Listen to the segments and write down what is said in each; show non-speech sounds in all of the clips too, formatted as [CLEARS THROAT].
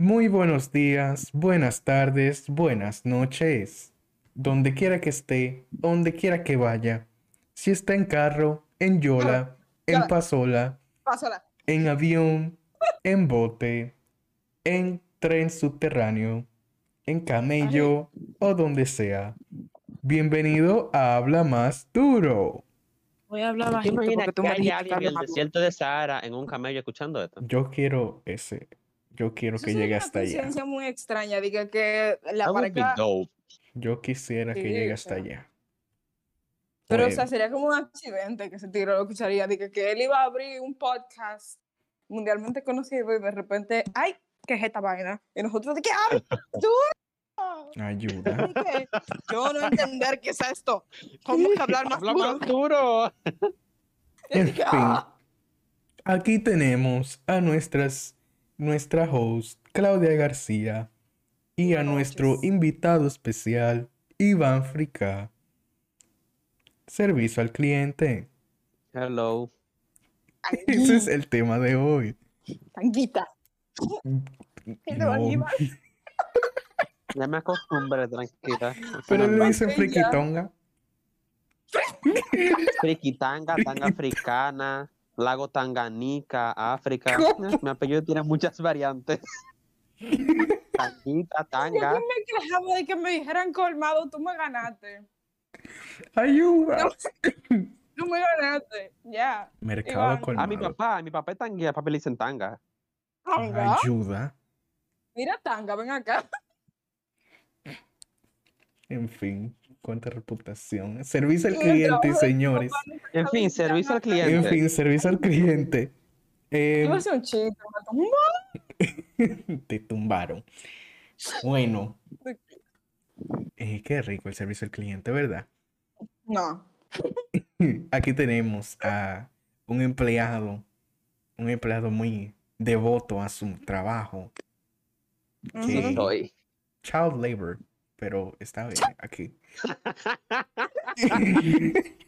Muy buenos días, buenas tardes, buenas noches. Donde quiera que esté, donde quiera que vaya. Si está en carro, en yola, en yola. pasola, en avión, en bote, en tren subterráneo, en camello o donde sea. Bienvenido a Habla Más Duro. Voy a hablar ¿Te bajito porque tú que me dijiste que alguien en el desierto de Sahara en un camello escuchando esto? Yo quiero ese. Yo quiero Eso que llegue una hasta allá. coincidencia muy extraña, diga que la pareja. Yo quisiera que Sí, llegue o hasta allá. pero o Bueno, sea, sería como un accidente que se tiró, lo escucharía, diga que él iba a abrir un podcast mundialmente conocido y de repente, ay, ¿qué es esta vaina? Y nosotros de que, ¡ay, [LAUGHS] tú! ayuda. ¿De qué? Yo no entender qué es esto. ¿Cómo que hablar más Habla duro? más duro. [LAUGHS] En que, fin, ¡ah! aquí tenemos a nuestras, nuestra host, Claudia García, y a nuestro invitado especial, Iván Frica. Servicio al cliente. Hello. Ese es el tema de hoy. Tanguita. Hello, No, Iván. Ya me acostumbré, tranquila. pero le dicen friquitonga. Friquitanga, tanga [LAUGHS] africana, lago Tanganica, África. Mi apellido tiene muchas variantes. [LAUGHS] Tanguita, Yo tanga. que me quejaba de que me dijeran colmado, tú me ganaste. Ayuda. [LAUGHS] Tú me ganaste. Ya. Mercado Iván. A mi colmado. papá, a mi papá es tanguía, a papi le dicen tanga. Tanga. Ayuda. Mira, Tanga, ven acá. En fin, cuánta reputación. Servicio al cliente, señores. En fin, servicio al cliente. En fin, servicio al cliente. Eh, Iba a ser un chiste, [LAUGHS] te tumbaron. Bueno, eh, qué rico el servicio al cliente, ¿verdad? No. [CLEARS THROAT] Aquí tenemos a un empleado, un empleado muy devoto a su trabajo. Ujú. Soy. Child labor, pero está bien aquí. [LAUGHS] [LAUGHS]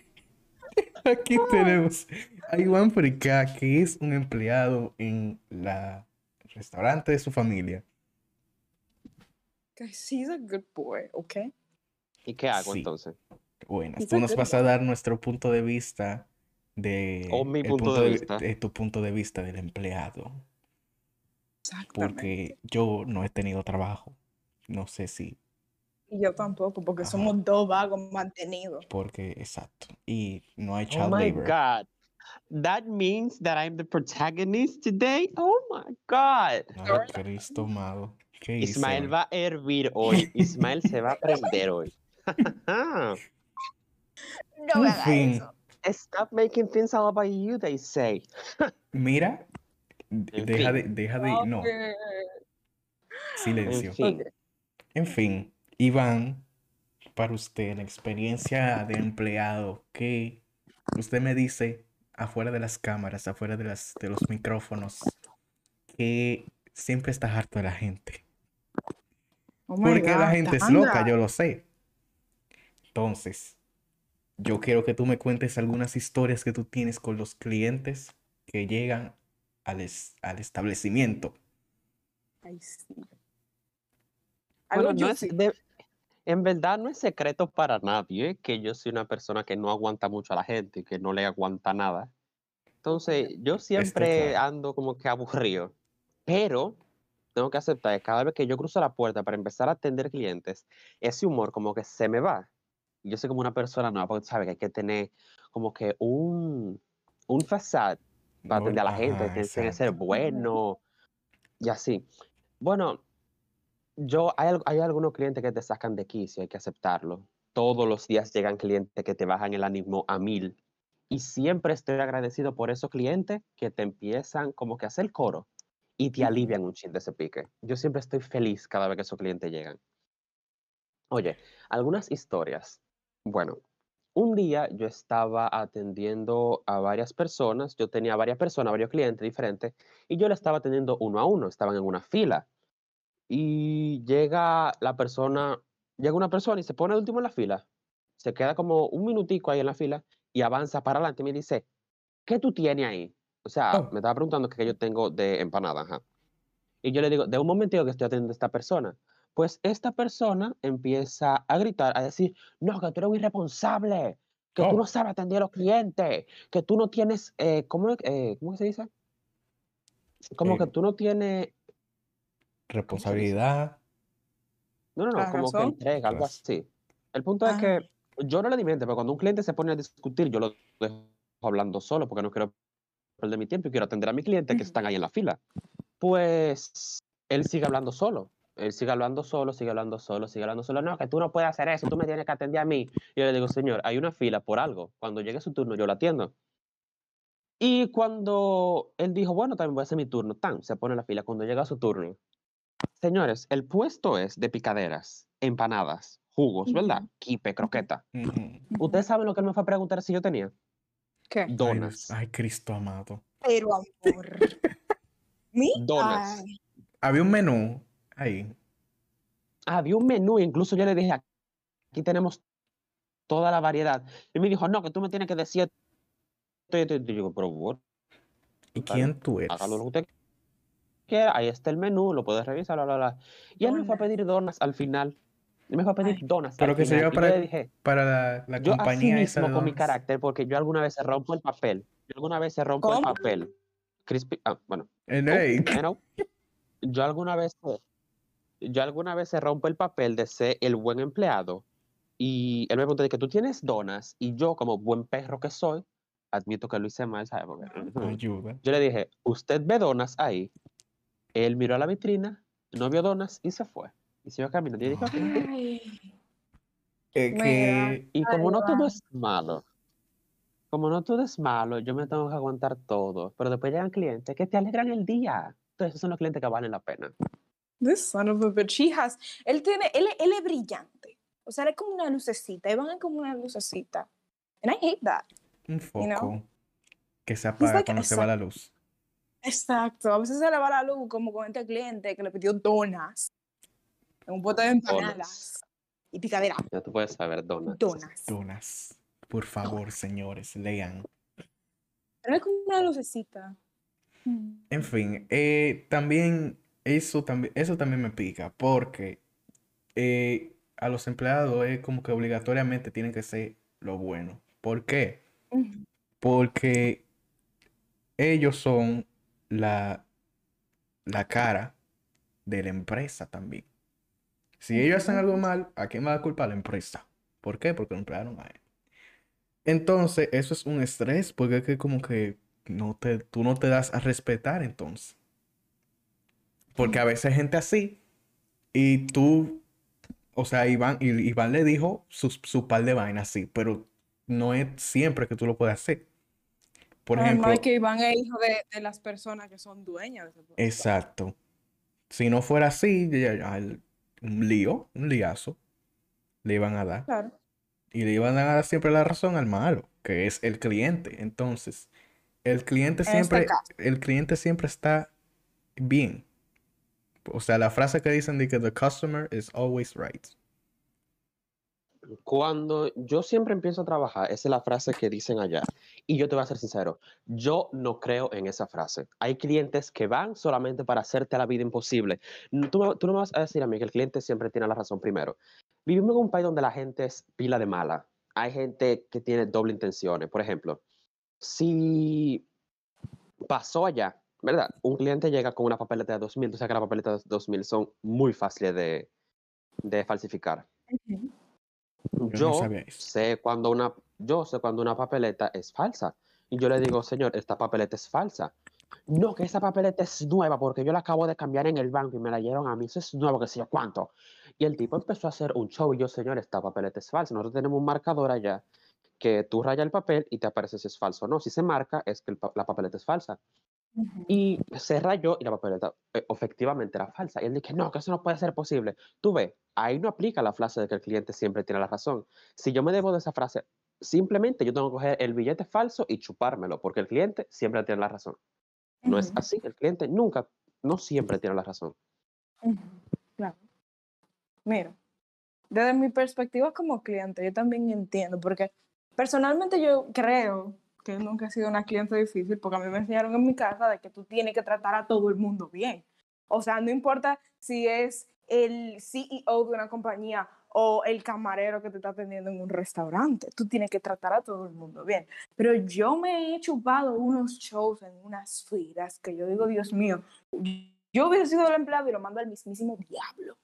Aquí tenemos a Iván Frica, que es un empleado en la restaurante de su familia. Guys, he's a good boy, okay? ¿Y qué hago Sí. entonces? He's tú a nos vas a dar nuestro punto de vista de O mi punto de vi- vista. de tu punto de vista del empleado, Exactamente. porque yo no he tenido trabajo. No sé si, Y yo tampoco, porque Ajá. somos dos vagos mantenidos. porque exacto. Y no hay Oh child my labor. god. That means that I'm the protagonist today. Oh my god. Ay, Cristo amado. ¿Qué hice Ismael va a hervir hoy. Ismael se va a prender hoy. [LAUGHS] No En fin, eso. Stop making things all about you, they say. [LAUGHS] mira, deja de, deja de, no, silencio. En fin. Fin, Iván, para usted, la experiencia de empleado, que usted me dice afuera de las cámaras, afuera de, las, de los micrófonos, que siempre está harto de la gente. Oh Porque la gente es loca, yo lo sé. Entonces, yo quiero que tú me cuentes algunas historias que tú tienes con los clientes que llegan al, es- al establecimiento. Ay, sí. Algo Bueno, no es juicy. de- en verdad no es secreto para nadie que yo soy una persona que no aguanta mucho a la gente y que no le aguanta nada. Entonces, yo siempre claro. ando como que aburrido. Pero tengo que aceptar que cada vez que yo cruzo la puerta para empezar a atender clientes, ese humor como que se me va. Yo soy como una persona nueva, porque sabes que hay que tener como que un, un facade para atender a la gente, tiene que ser bueno y así. Bueno, yo, hay, hay algunos clientes que te sacan de quicio, hay que aceptarlo. Todos los días llegan clientes que te bajan el ánimo a mil. Y siempre estoy agradecido por esos clientes que te empiezan como que a hacer coro y te alivian un chin de ese pique. Yo siempre estoy feliz cada vez que esos clientes llegan. Oye, algunas historias. Bueno, un día yo estaba atendiendo a varias personas, yo tenía varias personas, varios clientes diferentes, y yo le estaba atendiendo uno a uno, estaban en una fila. Y llega la persona, llega una persona y se pone último en la fila, se queda como un minutico ahí en la fila y avanza para adelante y me dice, ¿qué tú tienes ahí? O sea, Oh. me estaba preguntando qué yo tengo de empanada, ajá. Y yo le digo, de un momentito que estoy atendiendo a esta persona. Pues esta persona empieza a gritar, a decir, no, que tú eres un irresponsable, que tú Oh. no sabes atender a los clientes, que tú no tienes, eh, ¿cómo, eh, ¿cómo se dice? Como que Eh, tú no tienes, Responsabilidad. no, no, no, como que razón. entrega, algo así. El punto es que yo no le di mente, pero cuando un cliente se pone a discutir, yo lo dejo hablando solo porque no quiero perder mi tiempo y quiero atender a mi cliente que están ahí en la fila. Pues él sigue hablando solo. Él sigue hablando solo, sigue hablando solo, sigue hablando solo. No, que tú no puedes hacer eso, tú me tienes que atender a mí. Y yo le digo, señor, hay una fila por algo. Cuando llegue su turno, yo la atiendo. Y cuando él dijo, bueno, también voy a hacer mi turno, tan, se pone en la fila. Cuando llega su turno, señores, el puesto es de picaderas, empanadas, jugos, ¿verdad? Quipe, croqueta. ¿Ustedes saben lo que él me fue a preguntar si yo tenía? ¿Qué? Donas. Ay, Cristo amado. Pero amor. [LAUGHS] Mi Donas. ay. Había un menú ahí. había un menú, incluso yo le dije, aquí tenemos toda la variedad. Y me dijo, no, que tú me tienes que decir esto y esto". Y yo digo, pero ¿Y quién tú eres? hágalo lo que usted quiera, ahí está el menú, lo puedes revisar, bla, bla, bla. Y él me fue a pedir donas al final. Él me fue a pedir Ay. donas Pero al que se final. lleva Y yo para- dije, Para la, la yo así compañía esa mismo de con mi carácter, porque yo alguna vez se rompo el papel. Yo alguna vez se rompo el ¿Cómo? papel. Crispy, ah, bueno, En- Oh, you know, yo alguna vez yo alguna vez se rompo el papel de ser el buen empleado y él me preguntó de que tú tienes donas y yo como buen perro que soy admito que lo hice mal ¿sabes? Porque, ujú. Ayuda. yo le dije usted ve donas ahí él miró a la vitrina no vio donas y se fue y siguió caminando y. Ay. Eh, que y como no todo es malo como no todo es malo yo me tengo que aguantar todo pero después llegan clientes que te alegran el día entonces esos son los clientes que valen la pena This son of a bitch. He has- Él tiene, él, él es brillante. O sea, él es como una lucecita. Iván es como una lucecita. And I hate that. un foco know? que se apaga like, cuando se va la luz. Exacto. A veces se le va la luz como con este cliente que le pidió donas. En un pote de empanadas. Donas. Y picadera. ya tú puedes saber donas Donas. Donas. Por favor, señores, lean. Él es como una lucecita. Mm. En fin, eh, también eso también eso también me pica porque eh, a los empleados es como que obligatoriamente tienen que ser lo bueno. ¿Por qué? Porque ellos son la, la cara de la empresa también. Si ellos hacen algo mal, ¿a quién va a culpar? La empresa. ¿Por qué? Porque lo emplearon a él. Entonces, eso es un estrés, porque es que como que no te, tú no te das a respetar entonces. Porque a veces hay gente así y tú, o sea, Iván, y- Iván le dijo su, su par de vainas así, pero no es siempre que tú lo puedes hacer. Por Además ejemplo, de que Iván es hijo de, de las personas que son dueñas de ese puesto. exacto. Si no fuera así, un lío, un liazo, le iban a dar. Claro. Y le iban a dar siempre la razón al malo, que es el cliente. Entonces, el cliente En este siempre, el cliente siempre está bien. O sea, la frase que dicen de que the customer is always right. Cuando yo siempre empiezo a trabajar, esa es la frase que dicen allá. Y yo te voy a ser sincero, yo no creo en esa frase. Hay clientes que van solamente para hacerte la vida imposible. Tú, tú no me vas a decir a mí que el cliente siempre tiene la razón primero. Vivimos en un país donde la gente es pila de mala. Hay gente que tiene doble intenciones. Por ejemplo, si pasó allá, ¿verdad? Un cliente llega con una papeleta de 2000, tú sabes que las papeletas de 2000 son muy fáciles de, de falsificar. Ujú. Yo no sé cuando una, yo sé cuando una papeleta es falsa. Y yo le digo, señor, esta papeleta es falsa. No, que esa papeleta es nueva porque yo la acabo de cambiar en el banco y me la dieron a mí. Eso es nuevo, que sé yo cuánto. Y el tipo empezó a hacer un show y yo, señor, esta papeleta es falsa. Nosotros tenemos un marcador allá que tú rayas el papel y te aparece si es falso o no. Si se marca, es que pa- la papeleta es falsa. Y se rayó y la papeleta eh, efectivamente era falsa. Y él dije, no, que eso no puede ser posible. Tú ves, ahí no aplica la frase de que el cliente siempre tiene la razón. Si yo me debo de esa frase, simplemente yo tengo que coger el billete falso y chupármelo, porque el cliente siempre tiene la razón. No es así, el cliente nunca, no siempre tiene la razón. Claro. Mira, desde mi perspectiva como cliente, yo también entiendo, porque personalmente yo creo que nunca he sido una cliente difícil, porque a mí me enseñaron en mi casa de que tú tienes que tratar a todo el mundo bien. O sea, no importa si es el CEO de una compañía o el camarero que te está atendiendo en un restaurante. Tú tienes que tratar a todo el mundo bien. Pero yo me he chupado unos shows en unas filas que yo digo, Dios mío, yo hubiera sido el empleado y lo mando al mismísimo diablo.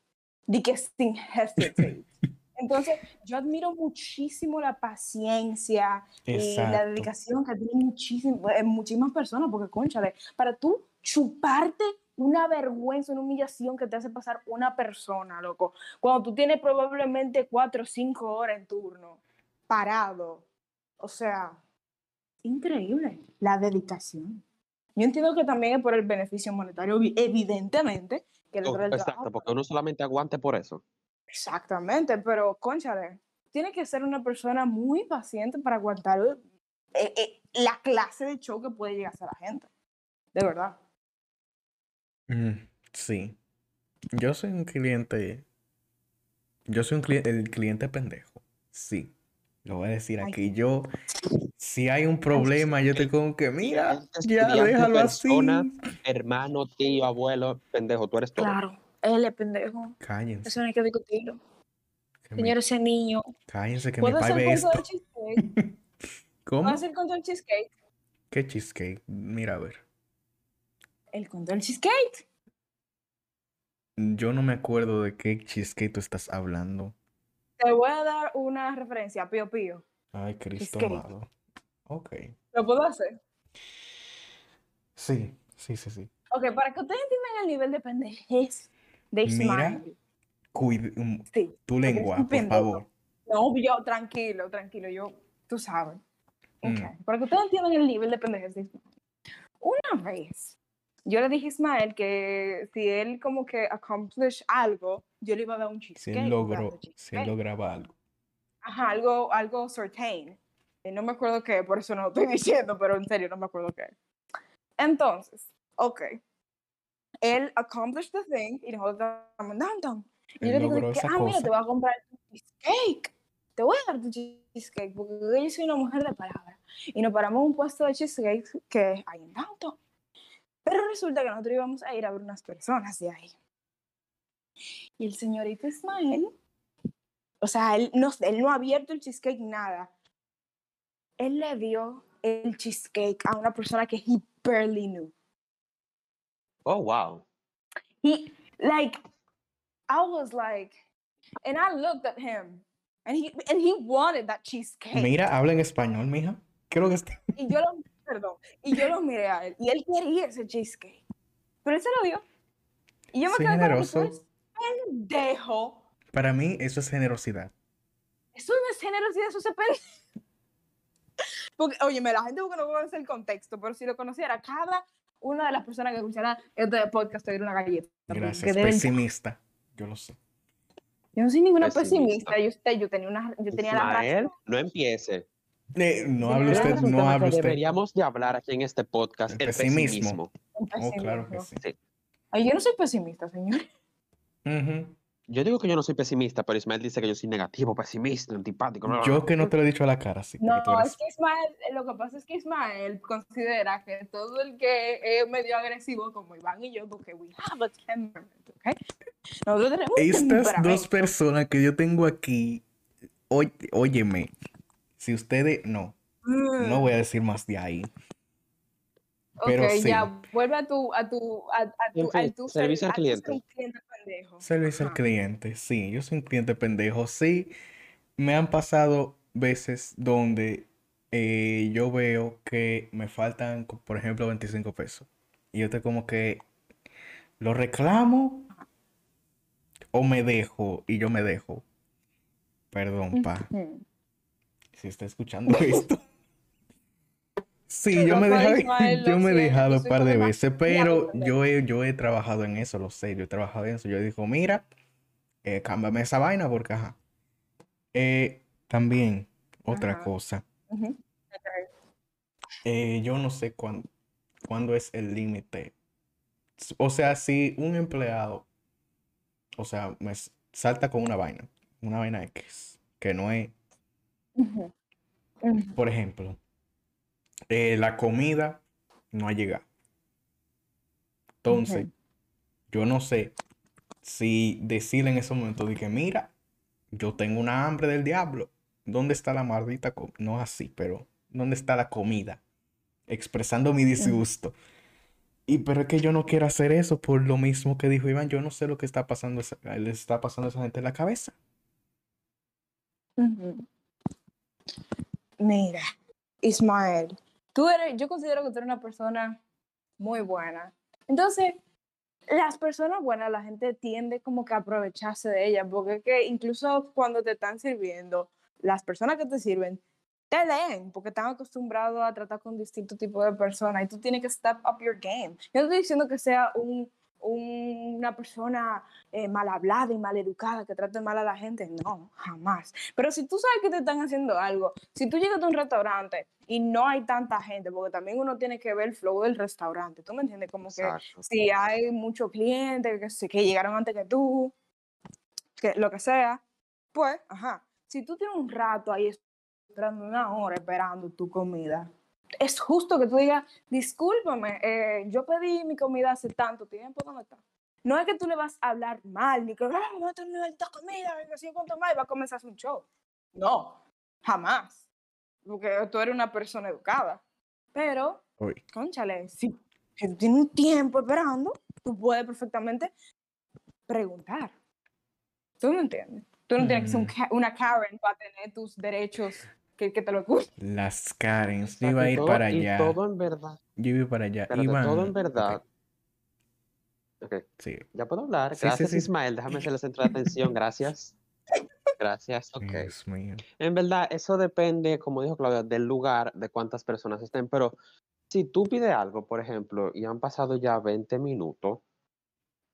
Di que sin hesitate. [LAUGHS] Entonces, yo admiro muchísimo la paciencia y la Exacto. dedicación que tienen muchísimo, eh, muchísimas personas, porque, conchale, para tú chuparte una vergüenza, una humillación que te hace pasar una persona, loco, cuando tú tienes probablemente cuatro o cinco horas en turno, parado, o sea, increíble la dedicación. Yo entiendo que también es por el beneficio monetario, evi- evidentemente, que Oh, exacto, trabajo, porque uno solamente aguante por eso. Exactamente, pero conchale, tiene que ser una persona muy paciente para aguantar eh, eh, la clase de show que puede llegar a ser la gente. De verdad. Mm, sí. Yo soy un cliente. Yo soy un cliente, el cliente pendejo. Sí. Lo voy a decir Ay. aquí. Yo, si hay un problema, yo te como que, mira, ya déjalo así. persona. Hermano, tío, abuelo, pendejo, tú eres todo. Claro, él es pendejo. Cállense. Eso no hay que discutirlo. que me- Señor, ese niño. cállense que ¿Puedo hacer con todo esto. cheesecake? [LAUGHS] ¿Puedo ¿Cómo? hacer con todo el cheesecake? ¿Qué cheesecake? Mira, a ver. El con todo el cheesecake. Yo no me acuerdo de qué cheesecake tú estás hablando. Te voy a dar una referencia, Pío Pío. Ay, Cristo Cheesecake. amado. Ok. ¿Lo puedo hacer? Sí, sí, sí, sí. Ok, para que ustedes entiendan el nivel de pendejez de Mira. Cuide um, Sí. tu lengua, por favor. No, yo, tranquilo, tranquilo, yo, tú sabes. Mm. Ok, Para que ustedes entiendan el nivel de pendejez de Ismael. Una vez, yo le dije a Ismael que si él como que accomplish algo, yo le iba a dar un cheesecake. un logró, cheesecake. lograba algo. Ajá, algo, algo certain. Eh, No me acuerdo qué, por eso no lo estoy [LAUGHS] diciendo, pero en serio no me acuerdo qué. Entonces, ok. Él accomplished the thing y nosotros estamos downtown. Y yo le digo, que, ah, mira, te voy a comprar tu cheesecake. Te voy a dar tu cheesecake porque yo soy una mujer de palabra. Y nos paramos en un puesto de cheesecake que hay en downtown. Pero resulta que nosotros íbamos a ir a ver unas personas de ahí. Y el señorito Ismael, o sea, él no, él no ha abierto el cheesecake, nada. Él le dio el cheesecake a una persona que he barely knew. Oh, wow. He, like, I was like, and I looked at him, and he, and he wanted that cheesecake. Mira, habla en español, mija. ¿Qué es lo que está? Y yo lo, perdón, y yo lo miré a él, y él quería ese cheesecake. Pero él se lo dio. Y yo me Sí, quedé como generoso. eres pendejo. Para mí, eso es generosidad. Eso no es generosidad, eso se pendejo. [LAUGHS] Porque, oye, la gente porque no conoce el contexto, pero si lo conociera, cada una de las personas que escuchara este podcast te una galleta. porque Gracias. Pesimista. Yo lo sé. Yo no soy ninguna Pesimista. pesimista. Yo, usted, yo tenía una, yo tenía la Ismael, razón. no empiece. Eh, no Sí, hable usted, no hable usted. Deberíamos de hablar aquí en este podcast, El el pesimismo. pesimismo. Un Oh, claro que pesimismo. sí. Ay, yo no soy pesimista, señor. Ujú. Yo digo que yo no soy pesimista, pero Ismael dice que yo soy negativo, pesimista, antipático. bla, bla, Yo que no te lo he dicho a la cara, sí. No, eres- es que Ismael, lo que pasa es que Ismael considera que todo el que es medio agresivo, como Iván y yo, porque we have a temperament, ¿ok? Nosotros tenemos un Estas dos personas que yo tengo aquí, oy- óyeme, si ustedes, no, no voy a decir más de ahí. pero ok, sí. ya, vuelve a tu, a tu, a, a tu, En fin, al tu ser- servicio al cliente. Pendejo. Servicio al Ajá. cliente, sí, yo soy un cliente pendejo, sí. Me han pasado veces donde eh, yo veo que me faltan, por ejemplo, 25 pesos. Y yo te como que lo reclamo o me dejo y yo me dejo. Perdón, pa, si está escuchando [LAUGHS] esto. Sí, yo me yo me he dejado [LAUGHS] un par de veces, pero yo he, yo he trabajado en eso, lo sé, yo he trabajado en eso. Yo digo, mira, eh, cámbiame esa vaina porque, ajá. Eh, también, otra Ajá. cosa, eh, yo no sé cuán- cuándo es el límite. O sea, si un empleado, o sea, me salta con una vaina, una vaina X, que no es, por ejemplo, eh, la comida no ha llegado. Entonces, Yo no sé si decirle en ese momento de que, mira, yo tengo una hambre del diablo. ¿Dónde está la maldita comida? No así, pero ¿dónde está la comida? Expresando mi disgusto. Y pero es que yo no quiero hacer eso por lo mismo que dijo Iván. Yo no sé lo que está pasando, esa- le está pasando a esa gente en la cabeza. Mira, Ismael, tú eres, yo considero que tú eres una persona muy buena. Entonces, las personas buenas, la gente tiende como que a aprovecharse de ellas, porque que incluso cuando te están sirviendo, las personas que te sirven te leen, porque están acostumbrados a tratar con distintos tipos de personas y tú tienes que step up your game. Yo no estoy diciendo que sea un- una persona eh, mal hablada y mal educada que trate mal a la gente, no, jamás. Pero si tú sabes que te están haciendo algo, si tú llegas a un restaurante y no hay tanta gente, porque también uno tiene que ver el flow del restaurante, ¿tú me entiendes? Como que si hay muchos clientes que, que llegaron antes que tú, que lo que sea, pues, ajá, si tú tienes un rato ahí esperando una hora esperando tu comida, es justo que tú digas, discúlpame, eh, yo pedí mi comida hace tanto tiempo, ¿dónde está? No es que tú le vas a hablar mal, ni que, ah, no te esta comida, que así cuánto más, y va a comenzar un show. No, jamás. Porque tú eres una persona educada. Pero Uy. conchale, si si tú tienes un tiempo esperando, tú puedes perfectamente preguntar. ¿Tú me entiendes? Tú no tienes que ser un Mm. una Karen para tener tus derechos que, que te lo escuchen. Las Karens. Yo iba a ir todo- para y allá. todo en verdad. Yo iba para allá. Espérate, Iván. todo en verdad. Ok, Sí. ya puedo hablar. Sí, sí, Gracias, sí. Ismael. Déjame hacerle centro de atención. Gracias. Gracias. [LAUGHS] Ok. Dios mío. En verdad, eso depende, como dijo Claudia, del lugar, de cuántas personas estén. Pero si tú pides algo, por ejemplo, y han pasado ya 20 minutos,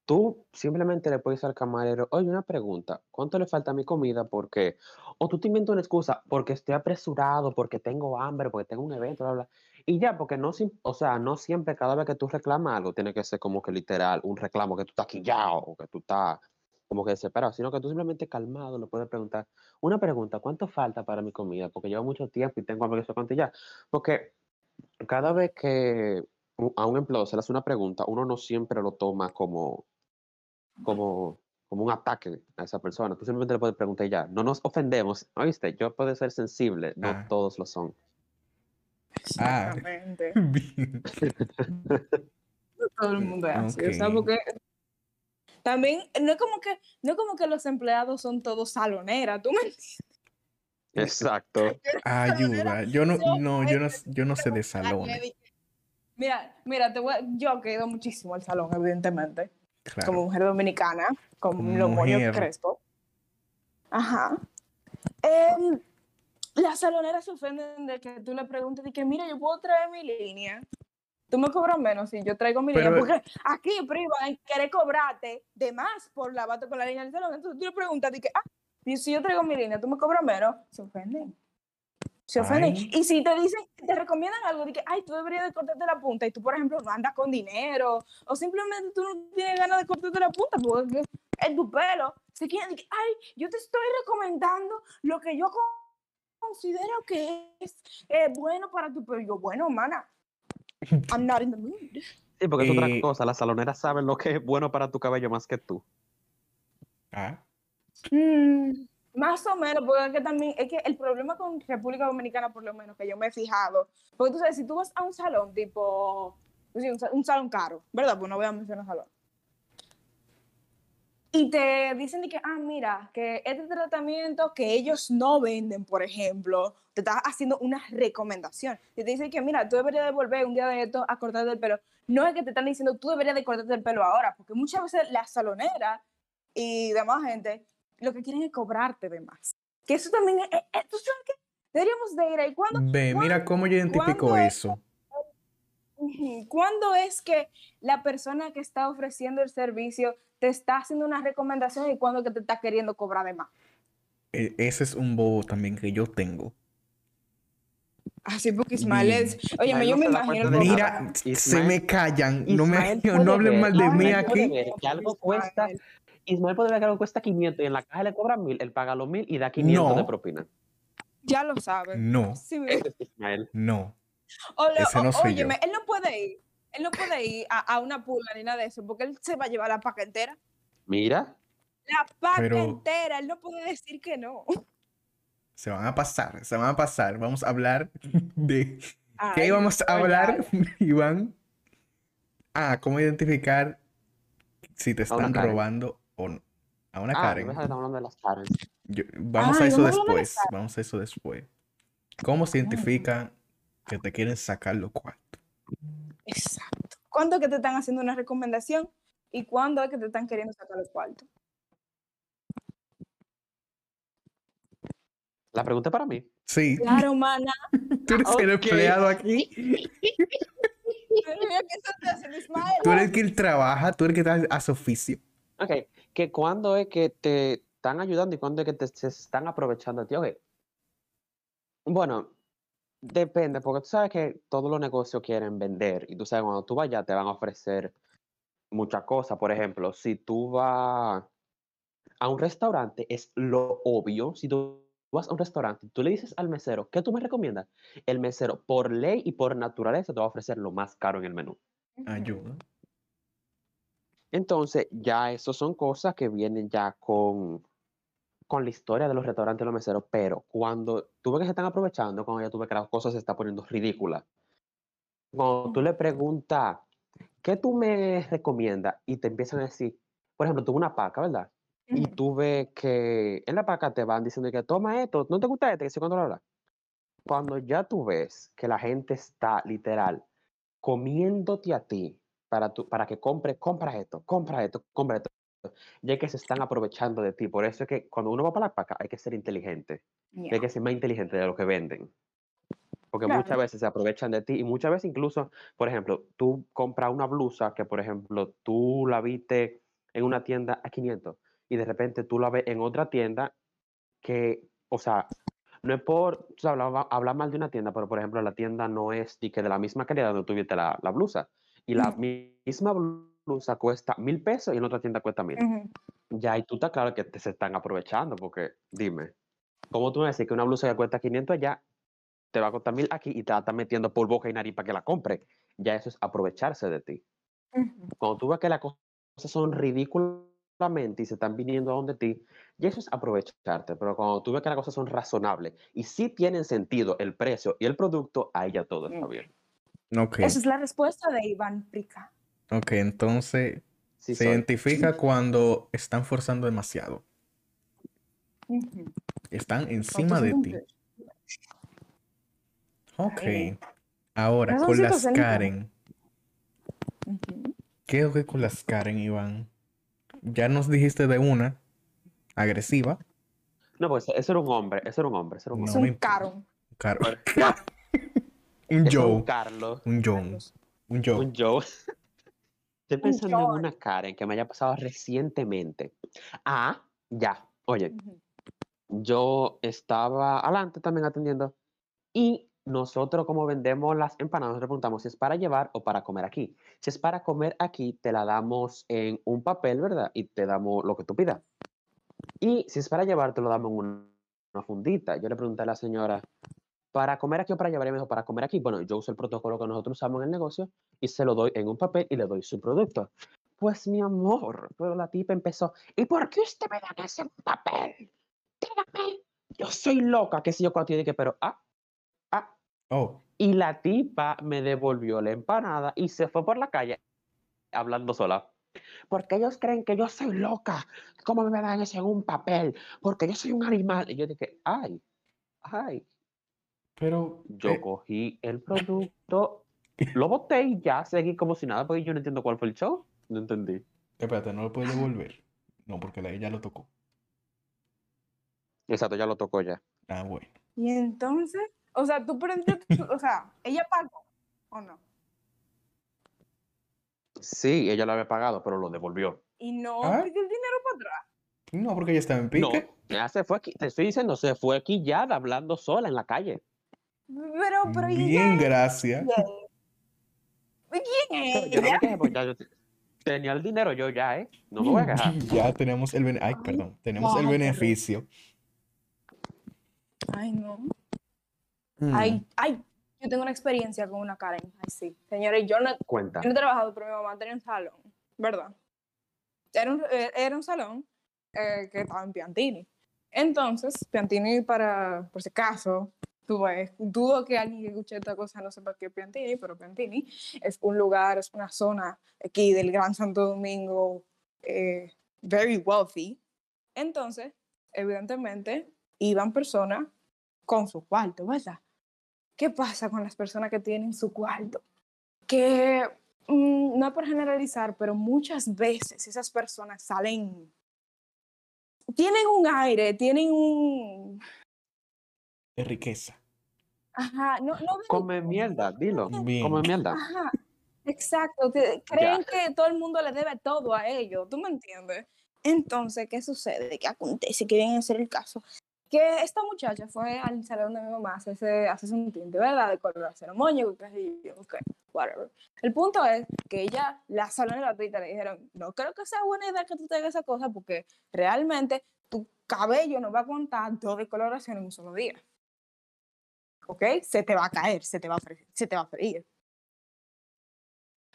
tú simplemente le puedes al camarero, oye, una pregunta, ¿cuánto le falta a mi comida? Porque, o tú te inventas una excusa, porque estoy apresurado, porque tengo hambre, porque tengo un evento, bla, bla. Y ya, porque no, o sea, no siempre cada vez que tú reclamas algo tiene que ser como que literal, un reclamo que tú estás quillado, o que tú estás como que desesperado, sino que tú simplemente calmado le puedes preguntar, una pregunta, ¿cuánto falta para mi comida? Porque llevo mucho tiempo y tengo hambre que ya. Porque cada vez que a un empleado se le hace una pregunta, uno no siempre lo toma como, como, como un ataque a esa persona. Tú simplemente le puedes preguntar ya. No nos ofendemos. ¿Oíste? Yo puedo ser sensible, no Ah. todos lo son. Ah. Exactamente. [LAUGHS] Bien. Todo el mundo es así. O sea, porque también no es como que, no es como que los empleados son todos saloneras, ¿tú me entiendes? Exacto. [LAUGHS] Ayuda. Yo no, no, yo no, yo no sé de salones. Mira, mira, te voy a- yo que he ido muchísimo al salón, evidentemente, Claro. como mujer dominicana, con Como mujer. crespos. Ajá. Em, las saloneras se ofenden de que tú le preguntes de que, mira, yo puedo traer mi línea. Tú me cobras menos si yo traigo mi Pero- línea. Porque aquí, prima, querer cobrarte de más por lavarte con la línea del salón. Entonces tú le preguntas de que, ah, si yo traigo mi línea, tú me cobras menos. Se ofenden. Se ofenden. Ay. Y si te dicen, te recomiendan algo de que, ay, tú deberías de cortarte la punta y tú, por ejemplo, no andas con dinero o simplemente tú no tienes ganas de cortarte la punta porque es tu pelo. Se quieren que, ay, yo te estoy recomendando lo que yo con- considero que es eh, bueno para tu pelo. Yo, bueno, mana, I'm not in the mood. Sí, porque es otra Eh, cosa. Las saloneras saben lo que es bueno para tu cabello más que tú. Ah, Mm, más o menos, porque que también, es que el problema con República Dominicana, por lo menos, que yo me he fijado, porque tú sabes, si tú vas a un salón tipo, un, un salón caro, ¿verdad? Pues no voy a mencionar salón. Y te dicen de que, ah, mira, que este tratamiento que ellos no venden, por ejemplo, te está haciendo una recomendación. Y te dicen que, mira, tú deberías de volver un día de esto a cortarte el pelo. No es que te están diciendo, tú deberías de cortarte el pelo ahora, porque muchas veces la salonera y demás gente lo que quieren es cobrarte de más. Que eso también es, es- es- ¿tú sabes qué? Deberíamos de ir ahí. ¿Cuándo, ve, mira cómo yo identifico eso. ujú, ¿Cuándo es que la persona que está ofreciendo el servicio te está haciendo una recomendación y cuándo es que te está queriendo cobrar de más? E- Ese es un bobo también que yo tengo. Así porque Ismael es... Oye, Ismael yo no me imagino... Mira, se me callan. No, me, Ismael [LAUGHS] no hablen mal de mí aquí. ver que algo cuesta, Ismael. Puede ver que algo cuesta 500 y en la caja le cobran 1000, él paga los 1000 y da 500 de propina. Ya lo sabes. No, Sí, me- Ese es Ismael. no. O Ese no óyeme, él no puede ir. Él no puede ir a, a una pulga ni nada de eso, porque él se va a llevar la paca entera. Mira, La paca Pero- entera, él no puede decir que no. Se van a pasar, se van a pasar. Vamos a hablar [LAUGHS] de... ¿Qué Ay, íbamos a hablar, [LAUGHS] Iván? Ah, ¿cómo identificar si te están robando o no? A una ah, Karen. yo pensaba que estamos hablando de las Karens. Yo- vamos a eso a después. Vamos a eso después. ¿Cómo se identifica que te quieren sacar los cuartos? Exacto. ¿Cuándo es que te están haciendo una recomendación y cuándo es que te están queriendo sacar los cuartos? La pregunta es para mí. Sí, Claro, mana. [LAUGHS] tú eres el empleado aquí. Tú eres el que trabaja, tú eres el que está a su oficio. Ok, que cuando es que te están ayudando y cuando es que te se están aprovechando de. Bueno, depende, porque tú sabes que todos los negocios quieren vender y tú sabes, cuando tú vayas te van a ofrecer muchas cosas. Por ejemplo, si tú vas a un restaurante, es lo obvio. Si tú vas a un restaurante, tú le dices al mesero, ¿qué tú me recomiendas? El mesero, por ley y por naturaleza, te va a ofrecer lo más caro en el menú. Ayuda. Entonces, ya eso son cosas que vienen ya con, con la historia de los restaurantes y los meseros, pero cuando tú ves que se están aprovechando, cuando ya tú ves que las cosas se están poniendo ridículas, cuando tú le preguntas, ¿qué tú me recomiendas? Y te empiezan a decir, por ejemplo, tuve una paca, ¿verdad? Y tú ves que en la paca te van diciendo que toma esto, ¿no te gusta este? Que sé cuándo lo habla. Cuando ya tú ves que la gente está literal comiéndote a ti para, tu, para que compre, compra esto, compra esto, compra esto, ya que se están aprovechando de ti. Por eso es que cuando uno va para la paca hay que ser inteligente, hay que ser más inteligente de lo que venden. Porque muchas veces se aprovechan de ti y muchas veces incluso, por ejemplo, tú compras una blusa que, por ejemplo, tú la viste en una tienda a 500 y de repente tú la ves en otra tienda que, o sea, no es por tú hablar, hablar mal de una tienda, pero por ejemplo la tienda no es ni que de la misma calidad donde tuviste la, la blusa. Y la misma blusa cuesta mil pesos y en otra tienda cuesta mil. Ya, y tú estás claro que te se están aprovechando, porque dime, ¿cómo tú me decir que una blusa que cuesta 500 allá te va a costar mil aquí y te la están metiendo por boca y nariz para que la compre? Ya eso es aprovecharse de ti. Cuando tú ves que las cosas son ridículamente y se están viniendo a donde ti, y eso es aprovecharte. Pero cuando tú ves que las cosas son razonables y sí tienen sentido el precio y el producto, ahí ya todo está bien. Esa es la respuesta de Iván Prica. ok, entonces Sí, se soy. identifica cuando están forzando demasiado. Están encima de ti. Ok. Ay. Ahora, con las Karen. ¿Qué es lo que con las Karen, Iván? Ya nos dijiste de una agresiva. No, pues ese era un hombre, ese era un hombre, ese era un No Es hombre. un caro. Caro. Un era un Joe. Carlos, Un John. Un Joe. un Joe. [LAUGHS] Estoy pensando en una Karen que me haya pasado recientemente. Ah, ya. Oye, yo estaba adelante también atendiendo y nosotros como vendemos las empanadas, nos preguntamos si es para llevar o para comer aquí. Si es para comer aquí, te la damos en un papel, ¿verdad? Y te damos lo que tú pidas. Y si es para llevar, te lo damos en un- una fundita. Yo le pregunté a la señora, ¿para comer aquí o para llevar? Y me dijo, para comer aquí. Bueno, yo uso el protocolo que nosotros usamos en el negocio y se lo doy en un papel y le doy su producto. Pues mi amor, pero la tipa empezó, ¿y por qué usted me da ese papel? Dígame, yo soy loca, qué sé yo yo dije, pero, ah, ah. Oh, Y la tipa me devolvió la empanada y se fue por la calle hablando sola. Porque ellos creen que yo soy loca. ¿Cómo me dan eso en un papel? Porque yo soy un animal. Y yo dije, ay, ay. Pero. Yo eh, cogí el [LAUGHS] producto, lo boté y ya seguí como si nada, porque yo no entiendo cuál fue el show. No entendí. espérate, no lo puedes devolver. No, porque la ella lo tocó. Exacto, ya lo tocó ya. Ah, bueno. Y entonces, o sea, tú prendiste, tu- o sea, ella pagó o no. Sí, ella lo había pagado, pero lo devolvió. Y no Ah. pidió el dinero para atrás. No, porque ella estaba en No, pique. ya se fue aquí, te estoy diciendo, se fue aquí ya hablando sola en la calle. Pero, pero ¿y Bien, ella gracias. es yo no me quejé porque ya yo te- tenía el dinero yo ya, ¿eh? No me voy a quejar. Ya tenemos el bene- Ay, perdón. Tenemos el beneficio. Ay, no. Mm, Ay, ay, yo tengo una experiencia con una Karen. Ay, sí. Señores, yo no, Cuenta. yo no he trabajado, pero mi mamá tenía un salón, ¿verdad? Era un, eh, era un salón eh, que estaba en Piantini. Entonces, Piantini, para, por si acaso, tú ves, dudo que alguien que escuche esta cosa no sepa qué es Piantini, pero Piantini es un lugar, es una zona aquí del Gran Santo Domingo, eh, very wealthy. Entonces, evidentemente, iban personas con su cuarto, ¿verdad? ¿Qué pasa con las personas que tienen su cuarto? Que mm, no por generalizar, pero muchas veces esas personas salen, tienen un aire, tienen un, De riqueza. ajá, no, no de Come mierda, dilo. Bien. Come mierda. Ajá, exacto. [LAUGHS] creen que todo el mundo le debe todo a ellos, ¿tú me entiendes? Entonces, ¿qué sucede? ¿Qué acontece? Que viene a ser el caso. Que esta muchacha fue al salón de mi mamá a hacerse un tinte, ¿verdad? De coloración moño, qué sé yo, ok, whatever. El punto es que ella, la salón gratuita, le dijeron, no creo que sea buena idea que tú te hagas esa cosa porque realmente tu cabello no va a contar dos decoloraciones en un solo día. ¿Ok? Se te va a caer, se te va a freír. Se te va a freír.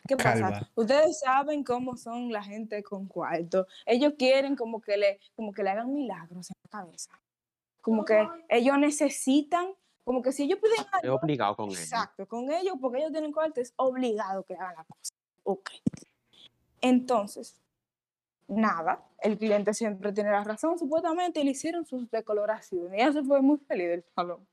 ¿Qué pasa? Calva. Ustedes saben cómo son la gente con cuarto. Ellos quieren como que le, como que le hagan milagros en la cabeza. Como que ellos necesitan, como que si ellos piden Es algo, obligado con él. exacto, con ellos, porque ellos tienen cuarto, es obligado que hagan la cosa. Ok. Entonces, nada, el cliente siempre tiene la razón, supuestamente, y le hicieron sus decoloraciones. Y ella se fue muy feliz del salón.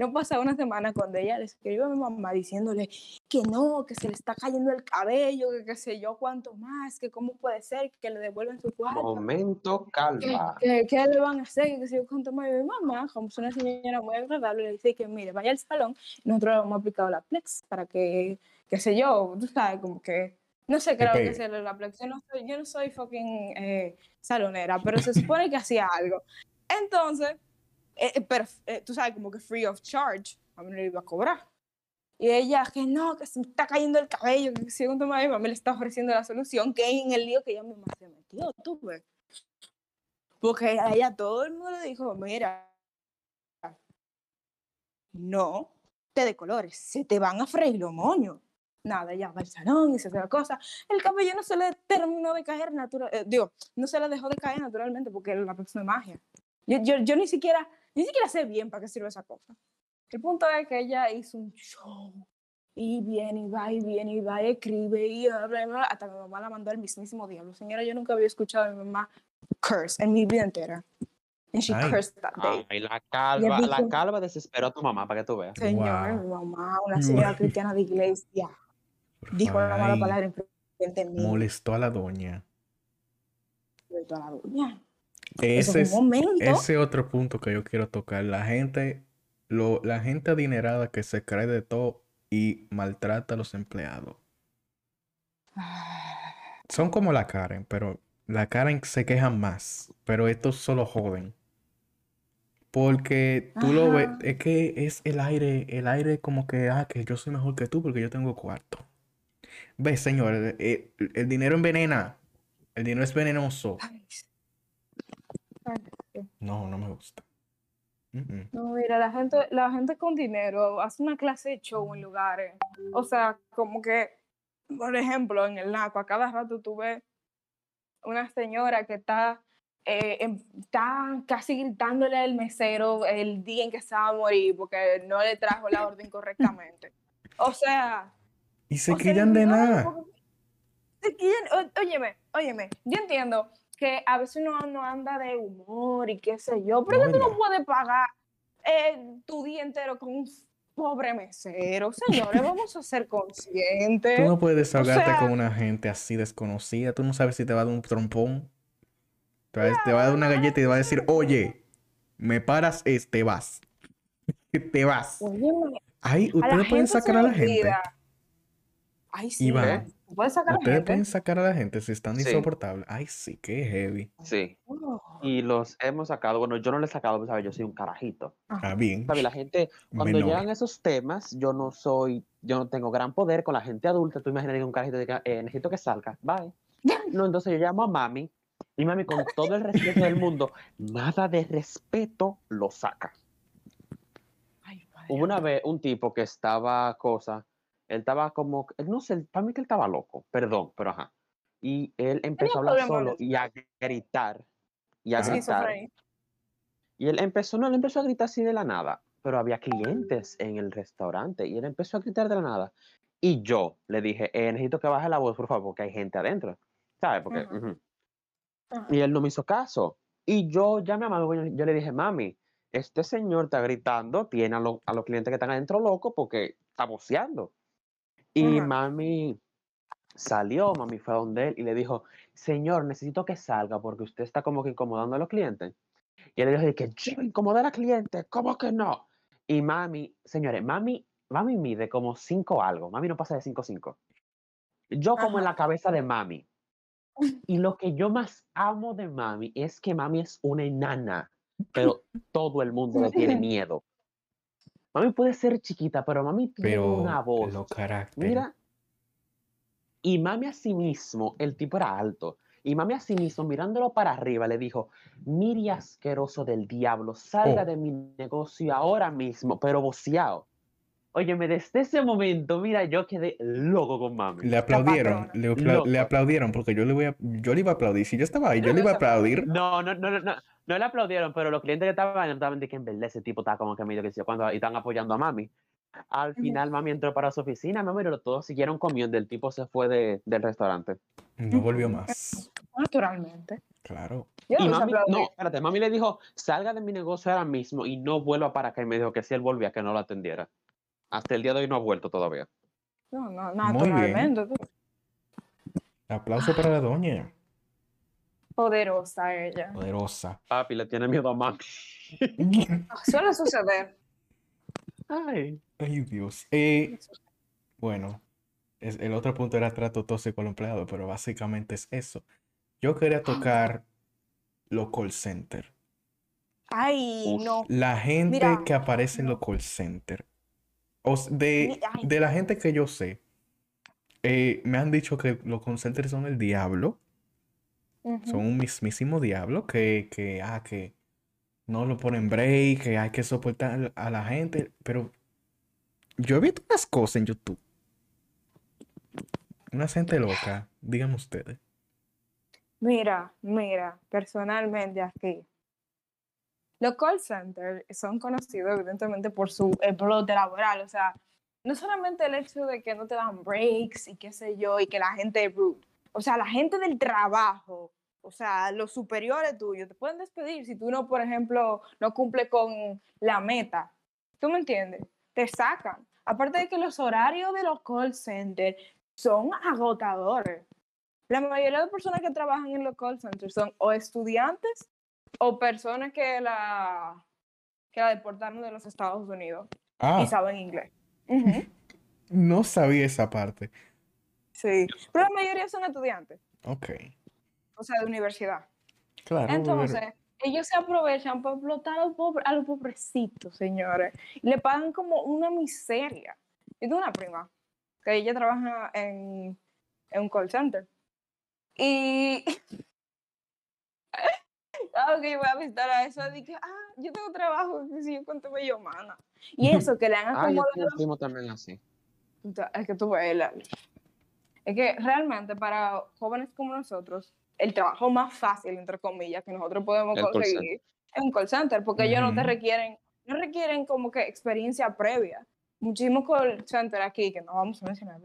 No pasaba una semana cuando ella le escribió a mi mamá diciéndole que no, que se le está cayendo el cabello, que qué sé yo cuánto más, que cómo puede ser que le devuelvan su cuarto. Momento ¿Qué, calma. qué- qué le van a hacer? Que si yo cuánto más. Y mi mamá, como es una señora muy agradable, le dice que mire, vaya al salón, nosotros le hemos aplicado la Plex para que, qué sé yo, tú sabes, como que, no sé qué lo que hacía la Plex. Yo no soy, yo no soy fucking eh, salonera, pero se supone que hacía algo. Entonces, eh, eh, pero eh, tú sabes, como que free of charge, a mí no le iba a cobrar. Y ella, que no, que se me está cayendo el cabello, que si un toma de me le está ofreciendo la solución, que en el lío que ella misma se metió, tú ves. Porque a ella todo el mundo le dijo, mira, no te decolores, se te van a freír los moños. Nada, ella va al salón y se hace la cosa. El cabello no se le terminó de caer natural, eh, digo, no se le dejó de caer naturalmente porque la próxima magia. Yo, yo, yo ni siquiera, ni siquiera sé bien para qué sirve esa cosa. El punto es que ella hizo un show y viene y va y viene y va y escribe y bla, bla, bla, hasta mi mamá la mandó al mismísimo diablo. Señora, yo nunca había escuchado a mi mamá curse en mi vida entera. And she Ay. cursed that day. Ay, la calva, la dijo- calva desesperó a tu mamá para que tú veas. Señor, Wow. mi mamá, una señora cristiana de iglesia, Por dijo la mala palabra en frente mío. molestó a la doña. de toda la doña. Ese es ese otro punto que yo quiero tocar. La gente, lo, la gente adinerada que se cree de todo y maltrata a los empleados. Son como la Karen, pero la Karen se quejan más. Pero estos solo joden. Porque tú lo ves, es que es el aire, el aire como que, ah, que yo soy mejor que tú porque yo tengo cuarto. Ves, señor, el, el- el dinero envenena. El dinero es venenoso. Ay, No, no me gusta. No, mira, la gente, la gente con dinero hace una clase de show en lugares. O sea, como que, por ejemplo, en el NACO, a cada rato tú ves una señora que está, eh, em- está casi gritándole al mesero el día en que se va a morir porque no le trajo la orden correctamente. O sea, Y se sea, quillan de no, nada. se quillan- óyeme, óyeme, yo entiendo que a veces uno no anda de humor y qué sé yo, pero No, tú no puedes pagar eh, tu día entero con un pobre mesero. Señores, vamos a ser conscientes. Tú no puedes desahogarte sea- con una gente así desconocida. Tú no sabes si te va a dar un trompón. Te va, a- te va a dar una galleta y te va a decir, oye, me paras, es, te vas. [LAUGHS] Te vas. Ay, ustedes pueden sacar a la gente. Ay, sí, Iván, tú puedes sacar a la Ustedes gente. pueden sacar a la gente si están Sí. insoportables. Ay, sí, qué heavy. Sí. Oh, Y los hemos sacado. Bueno, yo no les he sacado, pues, ¿sabes? Yo soy un carajito. Ah, bien. ¿Sabes? La gente, cuando Menor. llegan esos temas, yo no soy, yo no tengo gran poder con la gente adulta. Tú imaginas que un carajito diga, eh, necesito que salga, bye. [LAUGHS] No, entonces yo llamo a mami y mami con todo el respeto del mundo, nada de respeto lo saca. Ay, Hubo una vez un tipo que estaba cosa, él estaba como, él no sé, para mí que él estaba loco, perdón, pero ajá. Y él empezó a hablar solo y a gritar. Y a gritar. Y él empezó, no, él empezó a gritar así de la nada, pero había clientes en el restaurante y él empezó a gritar de la nada. Y yo le dije, eh, necesito que baje la voz, por favor, porque hay gente adentro. ¿Sabes? Porque, Ujú. ujú. Ajá. Y él no me hizo caso. Y yo llamé a mami, yo- yo le dije, mami, este señor está gritando, tiene a, lo- a los clientes que están adentro locos porque está boceando. Y Ajá. mami salió, mami fue a donde él y le dijo, señor, necesito que salga porque usted está como que incomodando a los clientes. Y él le dijo que yo incomodar a clientes, ¿cómo que no? Y mami, señores, mami, mami mide como cinco algo, mami no pasa de 5 5. Yo como en la cabeza de mami. Y lo que yo más amo de mami es que mami es una enana, pero todo el mundo le tiene [LAUGHS] miedo. Mami puede ser chiquita, pero mami tiene Pero una voz. los. Mira, y mami a sí mismo, el tipo era alto, y mami a sí mismo, mirándolo para arriba, le dijo, mire asqueroso del diablo, salga Oh. de mi negocio ahora mismo, pero boceado. Óyeme, desde ese momento, mira, yo quedé loco con mami. Le aplaudieron, le, apla- le Loco. aplaudieron porque yo le voy a, yo le iba a aplaudir. Si yo estaba ahí, yo le iba a aplaudir. No, no, no, no, no, no le aplaudieron, pero los clientes que estaban estaban de que en verdad ese tipo estaba como que medio que yo cuando y están apoyando a mami. Al final mami entró para su oficina, mami, pero todos siguieron comiendo, el tipo se fue de- del restaurante. No volvió más. Naturalmente. Claro. Yo Y no mami, espérate, mami le dijo, salga de mi negocio ahora mismo y no vuelva para acá. Y me dijo que si él volvía, que no lo atendiera. Hasta el día de hoy no ha vuelto todavía. No, no, Muy bien. naturalmente. tú. Aplauso para la doña. Poderosa ella. Poderosa. Papi le tiene miedo a mami. Suele suceder. Ay. Ay, Dios. Eh, bueno, es- el otro punto era trato tóxico al empleado, pero básicamente es eso. Yo quería tocar los call center. Ay, Uf. no. La gente Mira, que aparece en los call center. O de la gente que yo sé, eh, me han dicho que los call centers son el diablo. Son un mismísimo diablo que, que, ah, que no lo ponen break, que hay que soportar a la gente. Pero yo he visto unas cosas en YouTube. Una gente loca, díganme ustedes. Mira, mira, personalmente aquí. Los call centers son conocidos evidentemente por su explote laboral, o sea, no solamente el hecho de que no te dan breaks y qué sé yo, y que la gente es rude, o sea, la gente del trabajo, o sea, los superiores tuyos, te pueden despedir si tú no, por ejemplo, no cumples con la meta. ¿Tú me entiendes? Te sacan. Aparte de que los horarios de los call centers son agotadores. La mayoría de personas que trabajan en los call centers son o estudiantes o personas que la, que la deportaron de los Estados Unidos Ah, y saben inglés. [LAUGHS] No sabía esa parte. Sí, pero la mayoría son estudiantes, Ok, o sea, de universidad. claro. pero- Entonces, ellos se aprovechan para explotar a los, pobre- a los pobrecitos, señores. Y le pagan como una miseria. Yo tengo una prima que ella trabaja en, en un call center. Y [LAUGHS] que yo voy a visitar a eso, dije, ah, yo tengo trabajo, que si yo cuánto me yo, mana. Y eso, que le han [LAUGHS] Ah, yo acomodado tengo un primo también así. Entonces, Es que tú ves, la- es que realmente para jóvenes como nosotros, el trabajo más fácil, entre comillas, que nosotros podemos El call conseguir es un call center, porque ellos no te requieren, no requieren como que experiencia previa. Muchísimos call centers aquí, que no vamos a mencionar,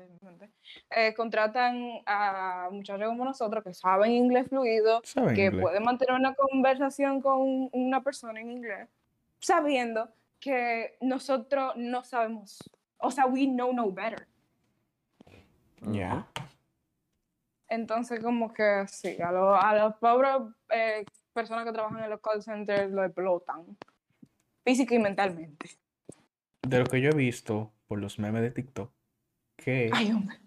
eh, contratan a muchachos como nosotros que saben inglés fluido, ¿Saben que inglés? pueden mantener una conversación con una persona en inglés, sabiendo que nosotros no sabemos, o sea, we know no better. Ya. Entonces, como que sí, a, lo- a las pobres eh, personas que trabajan en los call centers lo explotan, física y mentalmente. De lo que yo he visto por los memes de TikTok, que Ay, hombre.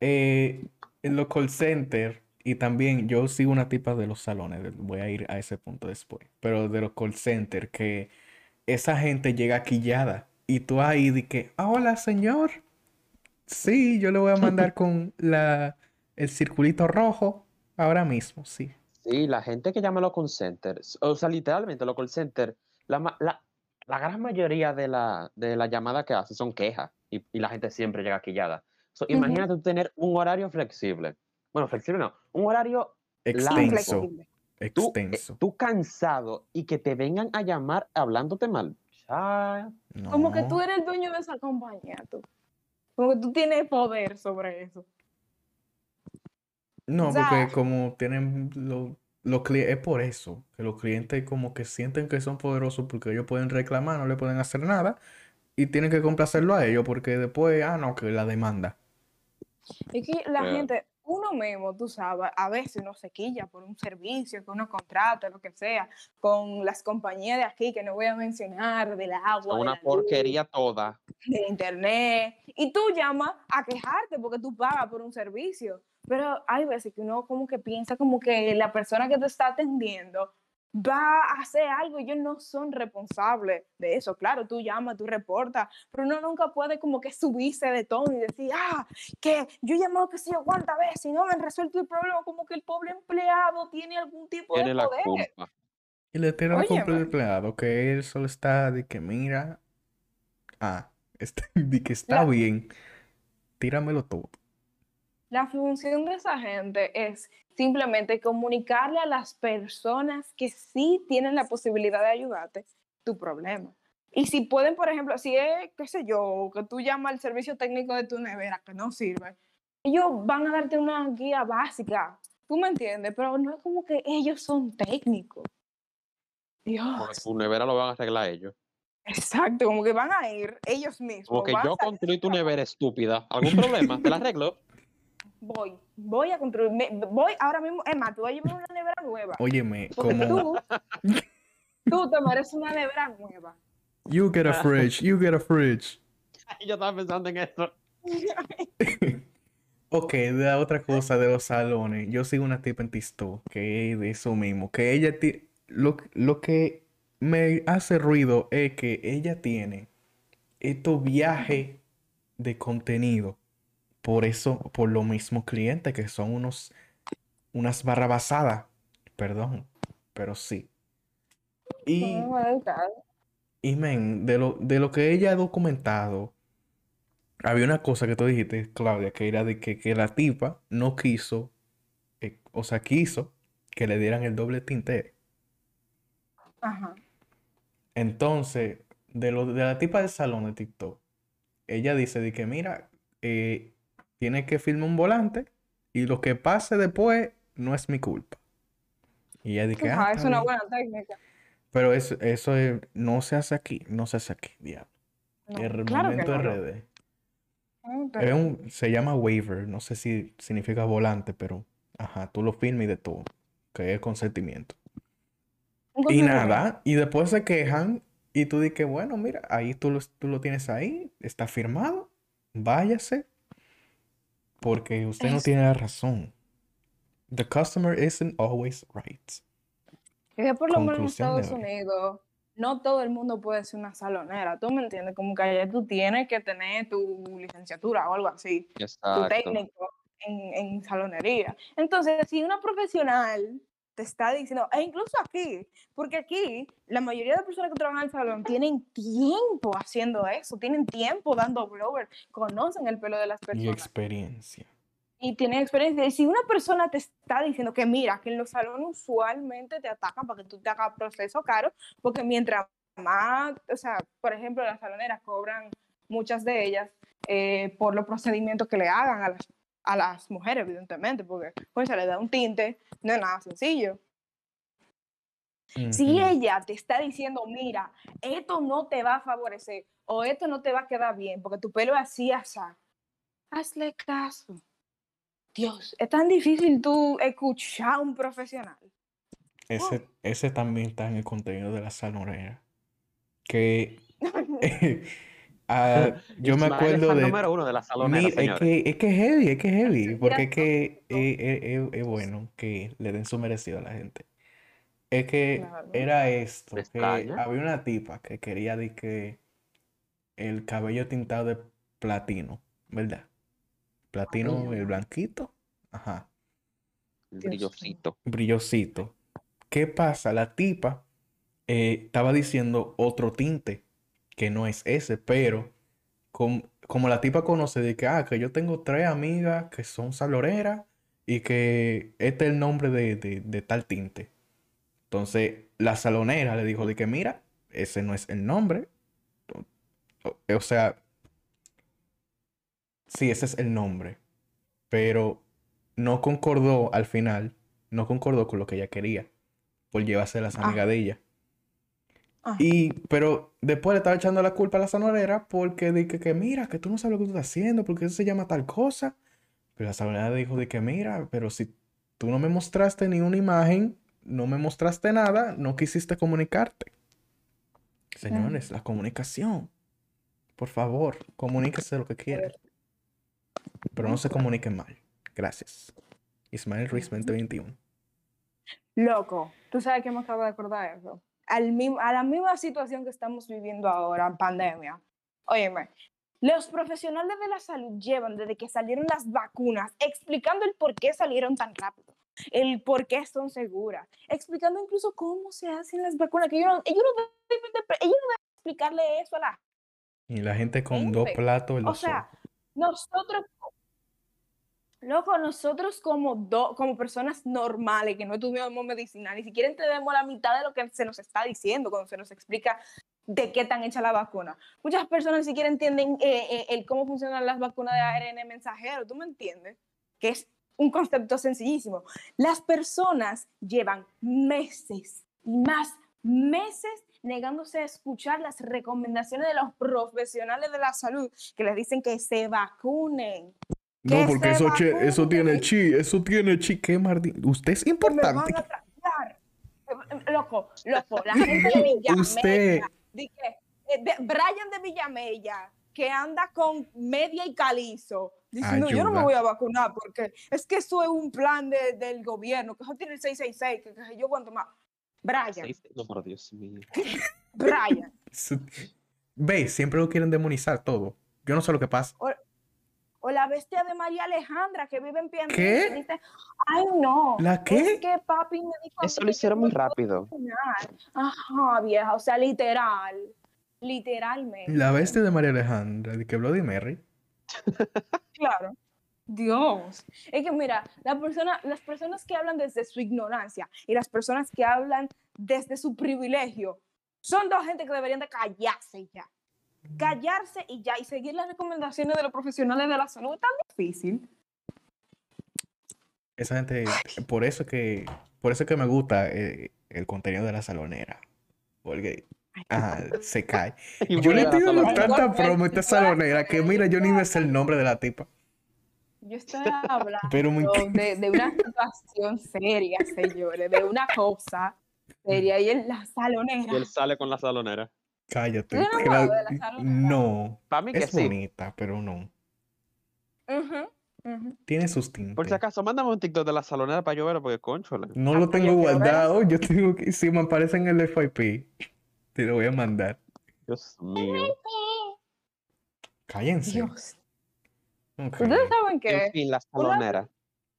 eh, en los call centers, y también yo sigo una tipa de los salones, de- voy a ir a ese punto después, pero de los call centers, que esa gente llega quillada y tú ahí di que, "Ah, hola señor, sí, yo le voy a mandar [LAUGHS] con la, el circulito rojo ahora mismo, sí. Sí, la gente que llama a los call centers, o sea, literalmente los call centers, la, la, la gran mayoría de la, de las llamadas que hace son quejas y, y la gente siempre llega quillada. So, Ujú. imagínate tú tener un horario flexible. Bueno, flexible no, un horario largo. Extenso. Tú, eh, Extenso. tú cansado y que te vengan a llamar hablándote mal. Ya, Como que tú eres el dueño de esa compañía, tú. Como que tú tienes poder sobre eso. No, O sea- porque como tienen lo- los clientes, es por eso, que los clientes como que sienten que son poderosos porque ellos pueden reclamar, no le pueden hacer nada y tienen que complacerlo a ellos porque después, ah, no, que la demanda. Es que la gente, uno mismo, tú sabes, a veces uno se quilla por un servicio que uno contrata, lo que sea, con las compañías de aquí que no voy a mencionar, del agua, de una luz, porquería toda. De internet, y tú llamas a quejarte porque tú pagas por un servicio. Pero hay veces que uno como que piensa como que la persona que te está atendiendo va a hacer algo y ellos no son responsables de eso. Claro, tú llamas, tú reportas, pero uno nunca puede como que subirse de tono y decir, ah, que yo he llamado que yo cuántas veces y no me han resuelto el problema, como que el pobre empleado tiene algún tipo Tiene de la poder. culpa. Y le tiran la culpa al empleado, que él solo está de que mira, ah, está, [LAUGHS] de que está La- bien, tíramelo todo. La función de esa gente es simplemente comunicarle a las personas que sí tienen la posibilidad de ayudarte tu problema. Y si pueden, por ejemplo, si es, qué sé yo, que tú llamas al servicio técnico de tu nevera que no sirve, ellos van a darte una guía básica. ¿Tú me entiendes? Pero no es como que ellos son técnicos. Porque Dios. tu nevera lo van a arreglar ellos. Exacto, como que van a ir ellos mismos. Como que van a yo construí tu nevera estúpida. ¿Algún problema? ¿Te la [LAUGHS] arreglo? voy, voy a construir, me- voy ahora mismo, es más, te voy a llevar una nevera nueva. Óyeme, Porque como tú, tú te mereces una nevera nueva. you get a fridge, you get a fridge. [LAUGHS] Yo estaba pensando en eso. [LAUGHS] Ok, de la otra cosa de los salones, yo sigo una tipa en TikTok que es de eso mismo, que ella ti- lo, lo que me hace ruido es que ella tiene estos viajes de contenido, por eso, por los mismos clientes que son unos, unas barrabasadas, perdón, pero sí. Y, y men, de lo, de lo que ella ha documentado, había una cosa que tú dijiste, Claudia, que era de que, que la tipa no quiso, eh, o sea, quiso que le dieran el doble tinte. Ajá. Entonces, de, lo, de la tipa del salón de TikTok, ella dice de que, mira, eh, tiene que firmar un volante y lo que pase después no es mi culpa. Y ella dice, Ajá, ah, es está una bien". buena técnica. Pero eso, eso es- no se hace aquí, no se hace aquí, diablo. No, El claro momento no. RD. Es un- se llama waiver, no sé si significa volante, pero ajá, tú lo firmas y de todo, que es consentimiento. Y nada, y después se quejan y tú dices, bueno, mira, ahí tú lo, tú lo tienes ahí, está firmado, váyase, porque usted no tiene la razón. The customer isn't always right. Es que por lo menos en Conclusión de Estados. Unidos no todo el mundo puede ser una salonera. ¿Tú me entiendes? Como que allá tú tienes que tener tu licenciatura o algo así. tu Exacto. técnico en, en salonería. Entonces, si una profesional te está diciendo, e incluso aquí, porque aquí la mayoría de personas que trabajan en el salón tienen tiempo haciendo eso, tienen tiempo dando blower, conocen el pelo de las Y personas experiencia. y tienen experiencia. Y si una persona te está diciendo que mira, que en los salones usualmente te atacan para que tú te hagas proceso caro, porque mientras más, o sea, por ejemplo, las saloneras cobran muchas de ellas eh, por los procedimientos que le hagan a las, a las mujeres, evidentemente, porque pues se le da un tinte, no es nada sencillo. Si ella te está diciendo, mira, esto no te va a favorecer o esto no te va a quedar bien porque tu pelo es así, asá, hazle caso. Dios, es tan difícil tú escuchar a un profesional. Ese, ese también está en el contenido de la salonera. Que [LAUGHS] [LAUGHS] ah, [LAUGHS] yo me acuerdo de. número uno de la salonera, Mi- es que, es que es heavy, es que es heavy, porque es que es, es- es- es bueno que le den su merecido a la gente. Es que Claro. era esto, ¿Me que había una tipa que quería de que el cabello tintado de platino, ¿verdad? Platino, el blanquito, ajá, brillosito. brillosito. ¿Qué pasa? La tipa eh, estaba diciendo otro tinte, que no es ese, pero com- como la tipa conoce de que, ah, que yo tengo tres amigas que son saloreras y que este es el nombre de, de- de tal tinte. Entonces, la salonera le dijo de que, mira, ese no es el nombre. O, o sea, sí, ese es el nombre, pero no concordó al final, no concordó con lo que ella quería, por llevarse las Ah. amigas de ella. Ah. Y, pero después le estaba echando la culpa a la salonera porque dije que, mira, que tú no sabes lo que tú estás haciendo, porque eso se llama tal cosa. Pero la salonera dijo de que, mira, pero si tú no me mostraste ni una imagen, no me mostraste nada, no quisiste comunicarte. Señores, la comunicación. Por favor, comuníquese lo que quieran. Pero no se comuniquen mal. Gracias. Ismael Ruiz 2021. Loco, tú sabes que me acabo de acordar de eso. Al a la misma situación que estamos viviendo ahora en pandemia. Óyeme, los profesionales de la salud llevan desde que salieron las vacunas explicando el por qué salieron tan rápido, el por qué son seguras, explicando incluso cómo se hacen las vacunas, que ellos no, ellos no deben, de- ellos no deben explicarle eso a la Y la gente con dos platos en o los sea, ojos. nosotros, loco, nosotros como, do- como personas normales que no estudiamos medicina, ni siquiera entendemos la mitad de lo que se nos está diciendo cuando se nos explica de qué están hechas la vacuna. Muchas personas ni siquiera entienden eh, eh, el cómo funcionan las vacunas de ARN mensajero, ¿tú me entiendes? Que es un concepto sencillísimo. Las personas llevan meses y más meses negándose a escuchar las recomendaciones de los profesionales de la salud que les dicen que se vacunen. No, que porque eso, che- eso tiene chi, eso tiene chi. ¿Qué mardi- Usted es que me van importante. a tratar. Eh, Loco, loco, la [LAUGHS] gente de Villamella, Usted- di que, eh, de- Brian de Villamella, que anda con media y calizo, diciendo yo no me Ayuda. voy a vacunar porque es que eso es un plan de- del gobierno, que eso tiene el 666, que, que yo cuánto más. Brian, No, por Dios mío. [LAUGHS] Brian. [LAUGHS] Ve, siempre lo quieren demonizar todo. Yo no sé lo que pasa. O la bestia de María Alejandra que vive en Piantini. ¿Qué? dice, Ay, no. ¿La qué? Es que papi me dijo. Eso lo hicieron muy rápido. vacunar". Ajá, vieja. O sea, literal. Literalmente. La bestia de María Alejandra, de que Bloody Mary. Claro. Dios. Es que mira, la persona, las personas que hablan desde su ignorancia y las personas que hablan desde su privilegio son dos gente que deberían de callarse ya. Callarse y ya y seguir las recomendaciones de los profesionales de la salud es tan difícil. Esa gente, por eso que, por eso que me gusta eh, el contenido de la salonera. Porque ajá, se cae. [LAUGHS] Y Yo le salonera. tanta promo a esta salonera que mira, yo ni me sé el nombre de la tipa. Yo estoy [LAUGHS] hablando Pero de, de una situación seria, señores, de una cosa seria y en la salonera. Y él sale con la salonera. Cállate. ¿Tú que enamorado la- de la salonera? No, Para mí que es sí. bonita, pero no. Ujú, ujú. Tiene sus Por si tintes. acaso, mándame un TikTok de la salonera para yo verlo, porque conchole. No lo tengo guardado. Yo tengo que. Si me aparece en el FIP, te lo voy a mandar. Dios mío. Cállense. Dios. Ok. Ustedes saben En que fin, la salonera.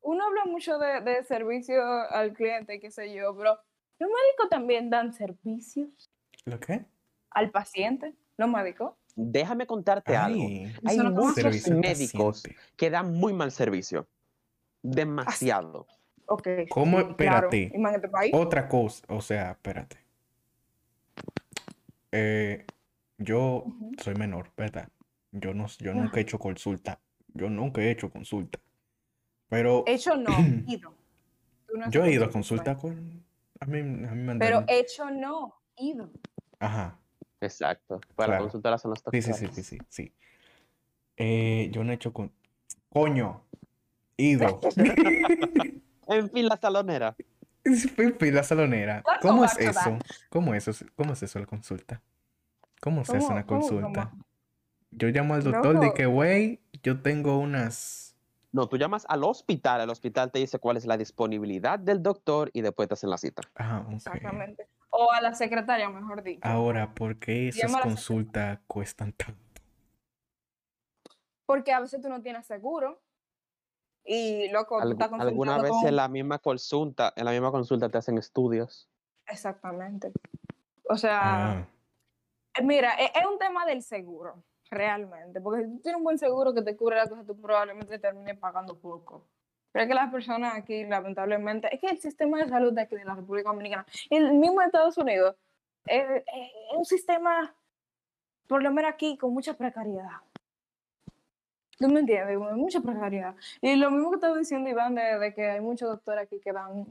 uno habla mucho de, de servicio al cliente, qué sé yo, pero los médicos también dan servicios ¿Lo qué? Al paciente. Los médicos. Déjame contarte algo. Ay, Hay no muchos médicos paciente. que dan muy mal servicio. Demasiado. Ok. ¿Cómo? sí. Espérate. Este. Otra cosa, o sea, espérate. Eh, yo soy menor, ¿verdad? Yo no, yo nunca he hecho consulta. Yo nunca he hecho consulta. Pero Hecho no, [CLEARS THROAT] ido. No yo he ido a consulta. con. A mí, a mí me han Pero hecho no, ido. Ajá. Exacto. Para Claro. la consulta son los Sí, sí, sí, sí, sí, sí. Eh, yo no he hecho con. Coño. Ido. [LAUGHS] En fin, la salonera. Pipi, la salonera. ¿Cómo es eso? ¿Cómo es eso? ¿Cómo es eso la consulta? ¿Cómo se hace ¿Cómo- una cómo- cómo? consulta? Yo llamo al doctor de que, güey, yo tengo unas. No, tú llamas al hospital, el hospital te dice cuál es la disponibilidad del doctor y después te hacen la cita. Ah. Exactamente. O a la secretaria, mejor dicho. Ahora, ¿por qué esas consultas cuestan tanto? Porque a veces tú no tienes seguro. Y, loco, tú Algu- estás alguna consultando vez con- en la misma consulta, en la misma consulta te hacen estudios. Exactamente. O sea, Ah, eh, mira, e- es, un tema del seguro, realmente. Porque si tú tienes un buen seguro que te cubre la cosa, tú probablemente termines pagando poco. Pero es que las personas aquí, lamentablemente, es que el sistema de salud de aquí de la República Dominicana, y el mismo de Estados Unidos, es, un sistema, por lo menos aquí, con mucha precariedad. ¿Tú me entiendes? Con mucha precariedad. Y lo mismo que estaba diciendo Iván, de, de que hay muchos doctores aquí que dan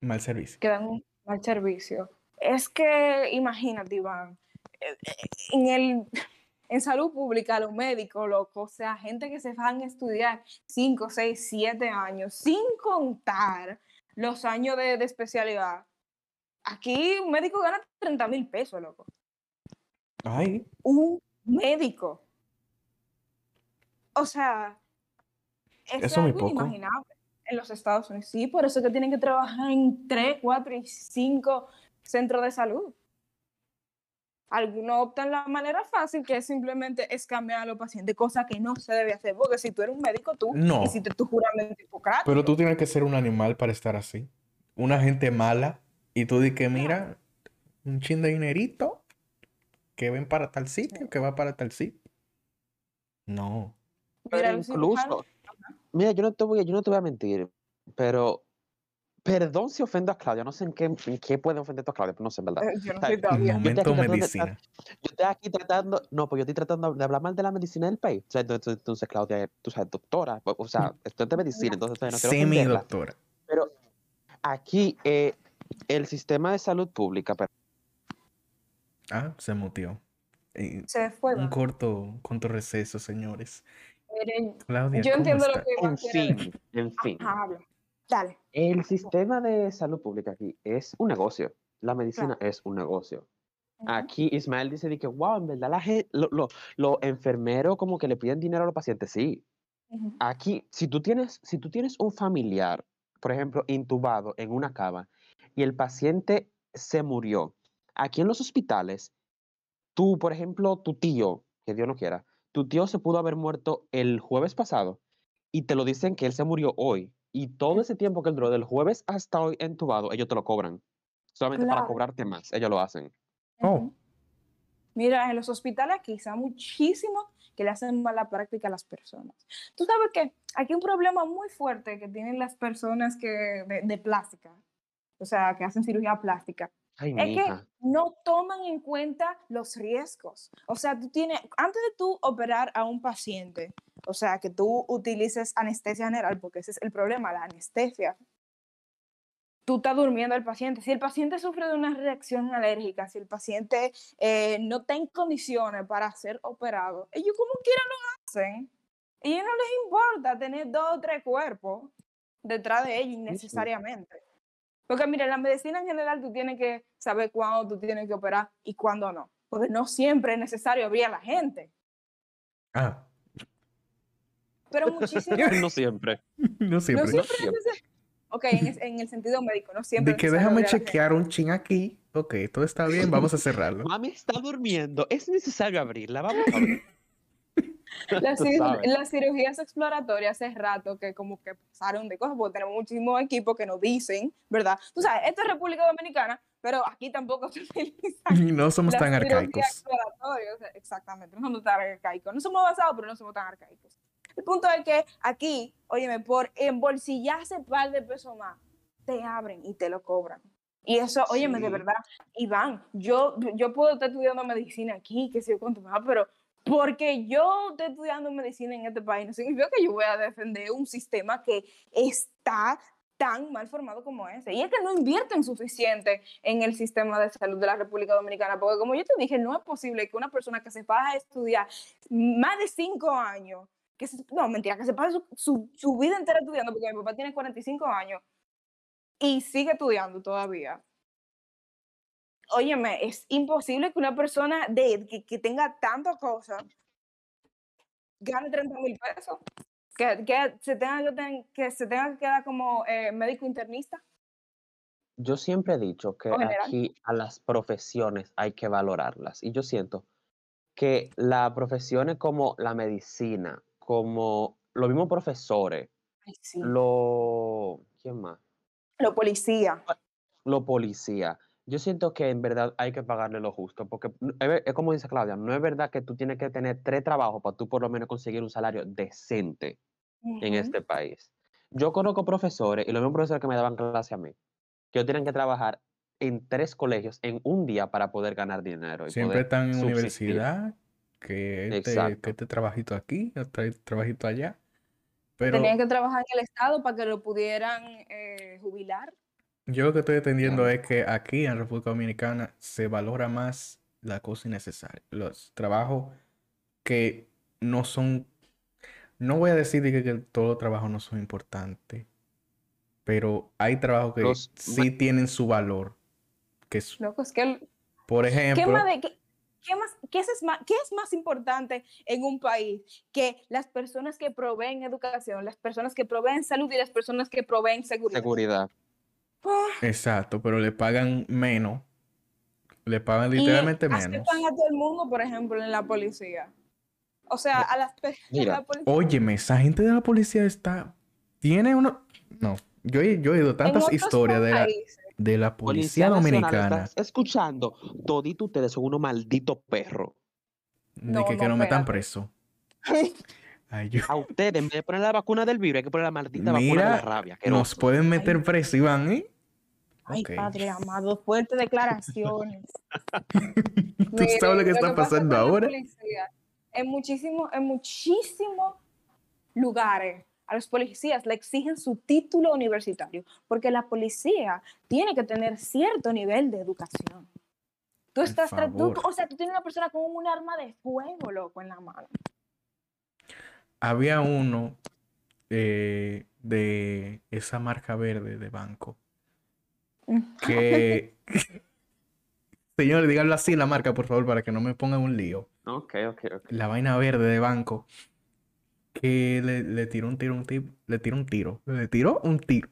mal servicio. que dan un mal servicio. Es que, imagínate, Iván, eh, eh, en, el, en salud pública, los médicos, loco, o sea, gente que se van a estudiar 5, 6, 7 años, sin contar los años de, de especialidad. Aquí un médico gana 30 mil pesos, loco. Ay, Un médico. O sea, es Eso muy algo poco. inimaginable en los Estados Unidos. Sí, por eso es que tienen que trabajar en 3, 4 y 5 centros de salud. Algunos optan la manera fácil, que es simplemente escamear a los pacientes, cosa que no se debe hacer, porque si tú eres un médico, tú No. hiciste tu juramento hipocrático. pero tú tienes que ser un animal para estar así. Una gente mala y tú di que mira, un chin de dinerito que ven para tal sitio, que va para tal sitio. No. Mira, Pero incluso, mira, yo no te voy, a- yo no te voy a mentir, pero perdón si ofendo a Claudia, no sé en qué, en qué puede ofender a Claudia, pero no sé, en verdad. Eh, yo no sé todavía. Momento medicina. Yo estoy aquí tratando, no, pues yo estoy tratando de hablar mal de la medicina del país. O sea, entonces, entonces Claudia, tú sabes, doctora, o sea, [LAUGHS] estudiante de medicina, entonces todavía no quiero Semi doctora. Pero aquí, eh, el sistema de salud pública, pero Ah, se mutió. Se fue. un corto, un corto receso, señores. Miren, Claudia, Yo ¿cómo entiendo lo que Iván en quiere fin, en fin. Ajá, habla. Dale. El sistema de salud pública aquí es un negocio. La medicina es un negocio. Aquí Ismael dice de que, wow, en verdad la gente, los lo, los enfermeros como que le piden dinero a los pacientes. Sí, aquí, si tú tienes, si tú tienes un familiar, por ejemplo, intubado en una cama y el paciente se murió, aquí en los hospitales, tú, por ejemplo, tu tío, que Dios no quiera, tu tío se pudo haber muerto el jueves pasado y te lo dicen que él se murió hoy. Y todo ese tiempo que él duró, del jueves hasta hoy entubado, ellos te lo cobran. Solamente para cobrarte más, ellos lo hacen. Oh. Mira, en los hospitales da muchísimo que le hacen mala práctica a las personas. Tú sabes que aquí hay un problema muy fuerte que tienen las personas que de, de plástica, o sea, que hacen cirugía plástica. Ay, Es que no toman en cuenta los riesgos. O sea, tú tienes, antes de tú operar a un paciente, o sea, que tú utilices anestesia general, porque ese es el problema, la anestesia. Tú estás durmiendo al paciente. Si el paciente sufre de una reacción alérgica, si el paciente eh, no está en condiciones para ser operado, ellos como quiera lo hacen. A ellos no les importa tener dos o tres cuerpos detrás de ellos innecesariamente. Porque mira, en la medicina en general tú tienes que saber cuándo tú tienes que operar y cuándo no. Porque no siempre es necesario abrir a la gente. Ah, Pero [LAUGHS] muchísimas no siempre. no siempre. No siempre es necesario. Ok, en, es- en el sentido médico, no siempre De que déjame chequear un chin aquí. Ok, todo está bien, vamos a cerrarlo. [LAUGHS] Mami está durmiendo, es necesario abrirla, vamos a abrir. [LAUGHS] Las, cir- las cirugías exploratorias hace rato que como que pasaron de cosas, porque tenemos muchísimos equipos que nos dicen, ¿verdad? Tú sabes, esto es República Dominicana, pero aquí tampoco [LAUGHS] se utilizan [LAUGHS] no somos las tan arcaicos. exploratorias, Exactamente, no somos tan arcaicos. No somos avanzados, pero no somos tan arcaicos. El punto es que aquí, óyeme, por embolsillarse un par de pesos más, te abren y te lo cobran. Y eso, óyeme, de Sí. verdad, Iván, yo, yo puedo estar estudiando medicina aquí, que sé yo cuánto más, pero porque yo estoy estudiando medicina en este país, no significa que yo voy a defender un sistema que está tan mal formado como ese. Y es que no invierten suficiente en el sistema de salud de la República Dominicana, porque como yo te dije, no es posible que una persona que se vaya a estudiar más de cinco años, que no, mentira, que se pase su, su, su vida entera estudiando, porque mi papá tiene 45 años y sigue estudiando todavía. Óyeme, es imposible que una persona de, que, que tenga tanta cosa gane 30 mil pesos. Que, que, se tenga que, se tenga que quedar como eh, médico internista. Yo siempre he dicho que aquí a las profesiones hay que valorarlas. Y yo siento que las profesiones como la medicina, como los mismos profesores, Ay, sí. lo, ¿quién más? Los policías. Los policías. Yo siento que en verdad hay que pagarle lo justo, porque es como dice Claudia, no es verdad que tú tienes que tener tres trabajos para tú por lo menos conseguir un salario decente en este país. Yo conozco profesores, y los mismos profesores que me daban clase a mí, que tienen que trabajar en tres colegios en un día para poder ganar dinero y Siempre poder están en subsistir. universidad, que este, que este trabajito aquí, este trabajito allá. Pero Tenían que trabajar en el Estado para que lo pudieran eh, jubilar. Yo lo que estoy entendiendo es que aquí en República Dominicana se valora más la cosa innecesaria. Los trabajos que no son, no voy a decir de que, que todos los trabajos no son importantes, pero hay trabajos que Los sí tienen su valor. Que es, Loco, es que el- por ¿Qué, ejemplo, más de- qué- qué más, qué es más, qué es más importante en un país que las personas que proveen educación, las personas que proveen salud y las personas que proveen seguridad? Seguridad. Ah, exacto, pero le pagan menos, le pagan y literalmente menos. aceptan a todo el mundo, por ejemplo, en la policía. O sea, a las personas de Mira, la policía. Óyeme, esa gente de la policía está, tiene uno, no, yo he, yo he oído tantas historias de la, de la policía dominicana, ¿estás escuchando? Todito ustedes son unos malditos perros. de No, que, que no, metan preso. [LAUGHS] Ay, yo- A ustedes, en vez de poner la vacuna del virus, hay que poner la maldita vacuna de la Mira, rabia. nos asqueroso. pueden meter preso, Iván, ¿eh? Ay, padre amado, fuertes declaraciones. [LAUGHS] ¿Tú Miren, sabes lo que está pasa pasando ahora? En muchísimos, en muchísimos lugares a los policías le exigen su título universitario, porque la policía tiene que tener cierto nivel de educación. Tú estás, tú- o sea, tú tienes una persona con un arma de fuego, loco, en la mano. Había uno eh, de esa marca verde de banco que... [LAUGHS] Señor, díganlo así la marca, por favor, para que no me pongan un lío. Ok, ok, ok. La vaina verde de banco que le, le tiró un tiro, un tip, le tiró un tiro, le tiró un tiro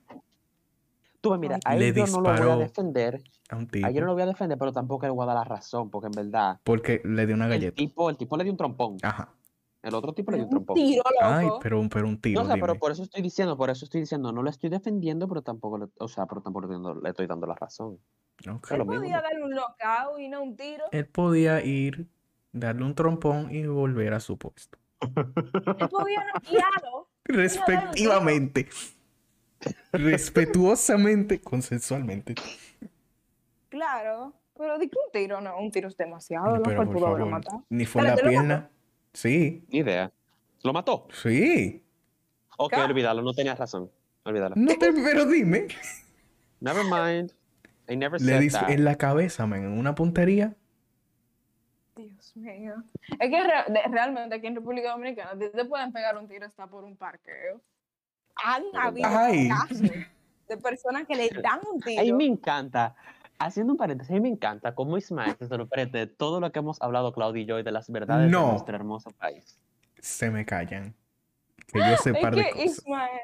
Tú, ves, mira, Ay, a Le él yo no lo voy a defender. a un A yo no tipo lo voy a defender, pero tampoco le voy a dar la razón, porque en verdad, porque le dio una el galleta. tipo, el tipo le dio un trompón. Ajá. El otro tipo le dio un Un trompón. tiro, loco. Ay, pero, un- pero un No, tiro, o sea, pero por eso estoy diciendo, por eso estoy diciendo, no lo estoy defendiendo, pero tampoco, le, o sea, pero tampoco le, estoy dando la razón. Ok. es lo Él mismo, podía ¿no? darle un knockout y no un tiro. Él podía ir, darle un trompón y volver a su puesto. Él podía [LAUGHS] noquearlo. Respectivamente. Respetuosamente, consensualmente. Claro, pero di que un tiro no, un tiro es demasiado, Pero por pudo matado. ni fue la pierna. Sí, Ni idea. ¿Lo mató? sí. Ok, Claro. olvídalo, no tenías razón. Olvídalo. No te, pero dime. Never mind. I never Le said dice that. en la cabeza, man, en una puntería. Dios mío. Es que re- realmente aquí en República Dominicana te, pueden pegar un tiro hasta por un parqueo. Han habido Ay. casos de personas que le dan un A mí tiro. me encanta, haciendo un paréntesis, a mí me encanta cómo Ismael se sorprende de todo lo que hemos hablado Claudio y yo y de las verdades No. de nuestro hermoso país. Se me callan. Que yo sé Es par de que cosas. Ismael,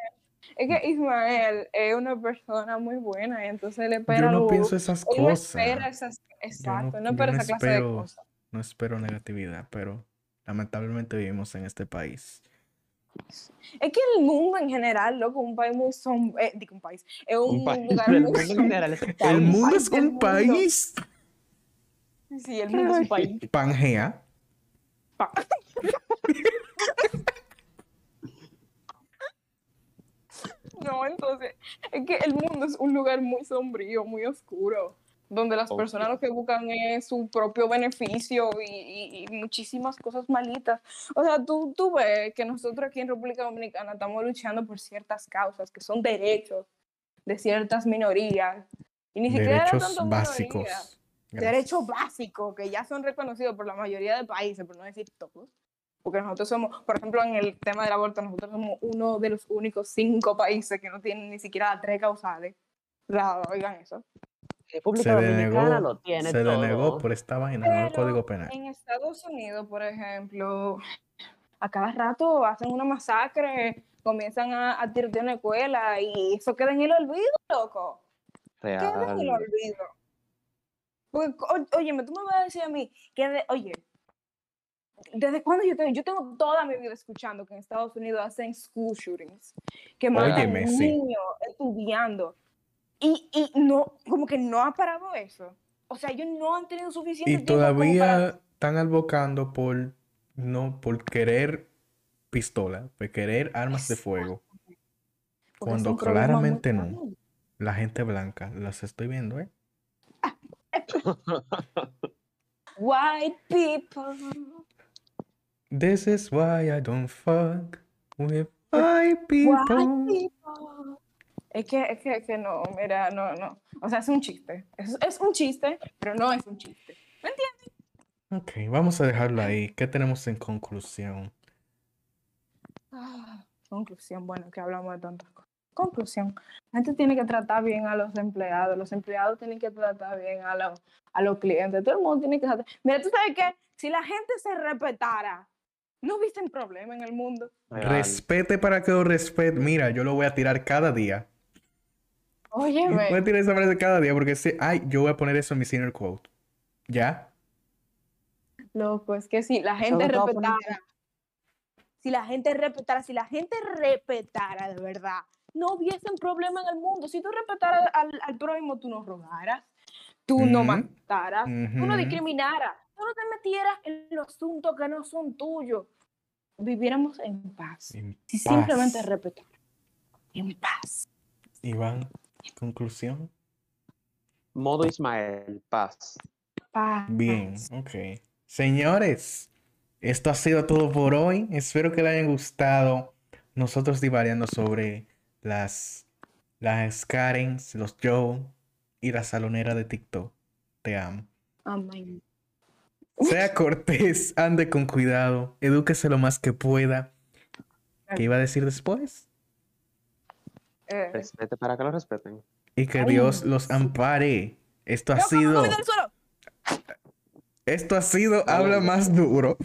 es que Ismael es una persona muy buena y entonces le espera Yo no lo- pienso esas él no cosas. espera esas, exacto, no, yo espera no esa clase de cosas. No espero negatividad, pero lamentablemente vivimos en este país. Es que el mundo en general, loco, un país muy sombrío, eh, digo un país, es un, Un país, lugar el muy mundo en general es un [LAUGHS] El mundo es un mundo. país. Sí, el mundo es un país. [LAUGHS] Pangea. Pa- [LAUGHS] No, entonces, es que el mundo es un lugar muy sombrío, muy oscuro, donde las Ok. personas lo que buscan es su propio beneficio y, y- y muchísimas cosas malitas. O sea, tú, tú ves que nosotros aquí en República Dominicana estamos luchando por ciertas causas, que son derechos de ciertas minorías. Y ni siquiera Derechos tanto básicos. derechos básicos que ya son reconocidos por la mayoría de países, por no decir todos. Porque nosotros somos, por ejemplo, en el tema del aborto, nosotros somos uno de los únicos cinco países que no tienen ni siquiera tres causales. O sea, oigan eso. República Se Dominicana denegó, lo tiene se todo. denegó por esta vaina, no el Pero Código Penal. En Estados Unidos, por ejemplo, a cada rato hacen una masacre, comienzan a, a tirotear en la escuela y eso queda en el olvido, loco. Queda en el olvido. Porque, o- óyeme, tú me vas a decir a mí que, de- oye, ¿desde cuándo yo tengo? Yo tengo toda mi vida escuchando que en Estados Unidos hacen school shootings, que matan sí. niños estudiando. Y, y no, como que no ha parado eso. O sea, ellos no han tenido suficiente Y tiempo como para- todavía están advocando por no por querer pistola, por querer armas de fuego. porque cuando claramente no. grande. La gente blanca, las estoy viendo, ¿eh? [LAUGHS] White people. This is why I don't fuck with white people. White people. Es que, es que, es que no, mira, no, no. O sea, es un chiste. Es, es un chiste, pero no es un chiste. ¿Me entiendes? Ok, vamos a dejarlo ahí. ¿Qué tenemos en conclusión? Ah, conclusión, bueno, que hablamos de tantas cosas. Conclusión, la gente tiene que tratar bien a los empleados, los empleados tienen que tratar bien a los, a los clientes, todo el mundo tiene que tratar. Mira, tú sabes que si la gente se respetara, no hubiesen problema en el mundo. Real. Respete para que lo respete. Mira, yo lo voy a tirar cada día. Voy a tirar esa frase cada día porque sé, ay, yo voy a poner eso en mi senior quote. ¿Ya? loco, es que si la gente poner- respetara, si la gente respetara, si la gente respetara de verdad, no hubiesen problema en el mundo. Si tú respetaras al, al prójimo, tú no robaras, tú no Ujú, mataras, tú no ujú. discriminaras, tú no te metieras en los asuntos que no son tuyos. Viviéramos en paz. En Si simplemente paz. respetar. En paz. Iván, conclusión. Modo Ismael, paz. Paz. Bien, ok. Señores, esto ha sido todo por hoy. Espero que les hayan gustado. Nosotros divariando sobre las, las Karens, los Joe y la salonera de TikTok. Te amo. Amén. Sea cortés, ande con cuidado, edúquese lo más que pueda. ¿Qué iba a decir después? Eh, Respete para que lo respeten. Y que Ay, Dios los ampare. Esto ha sido, esto ha sido, habla más duro.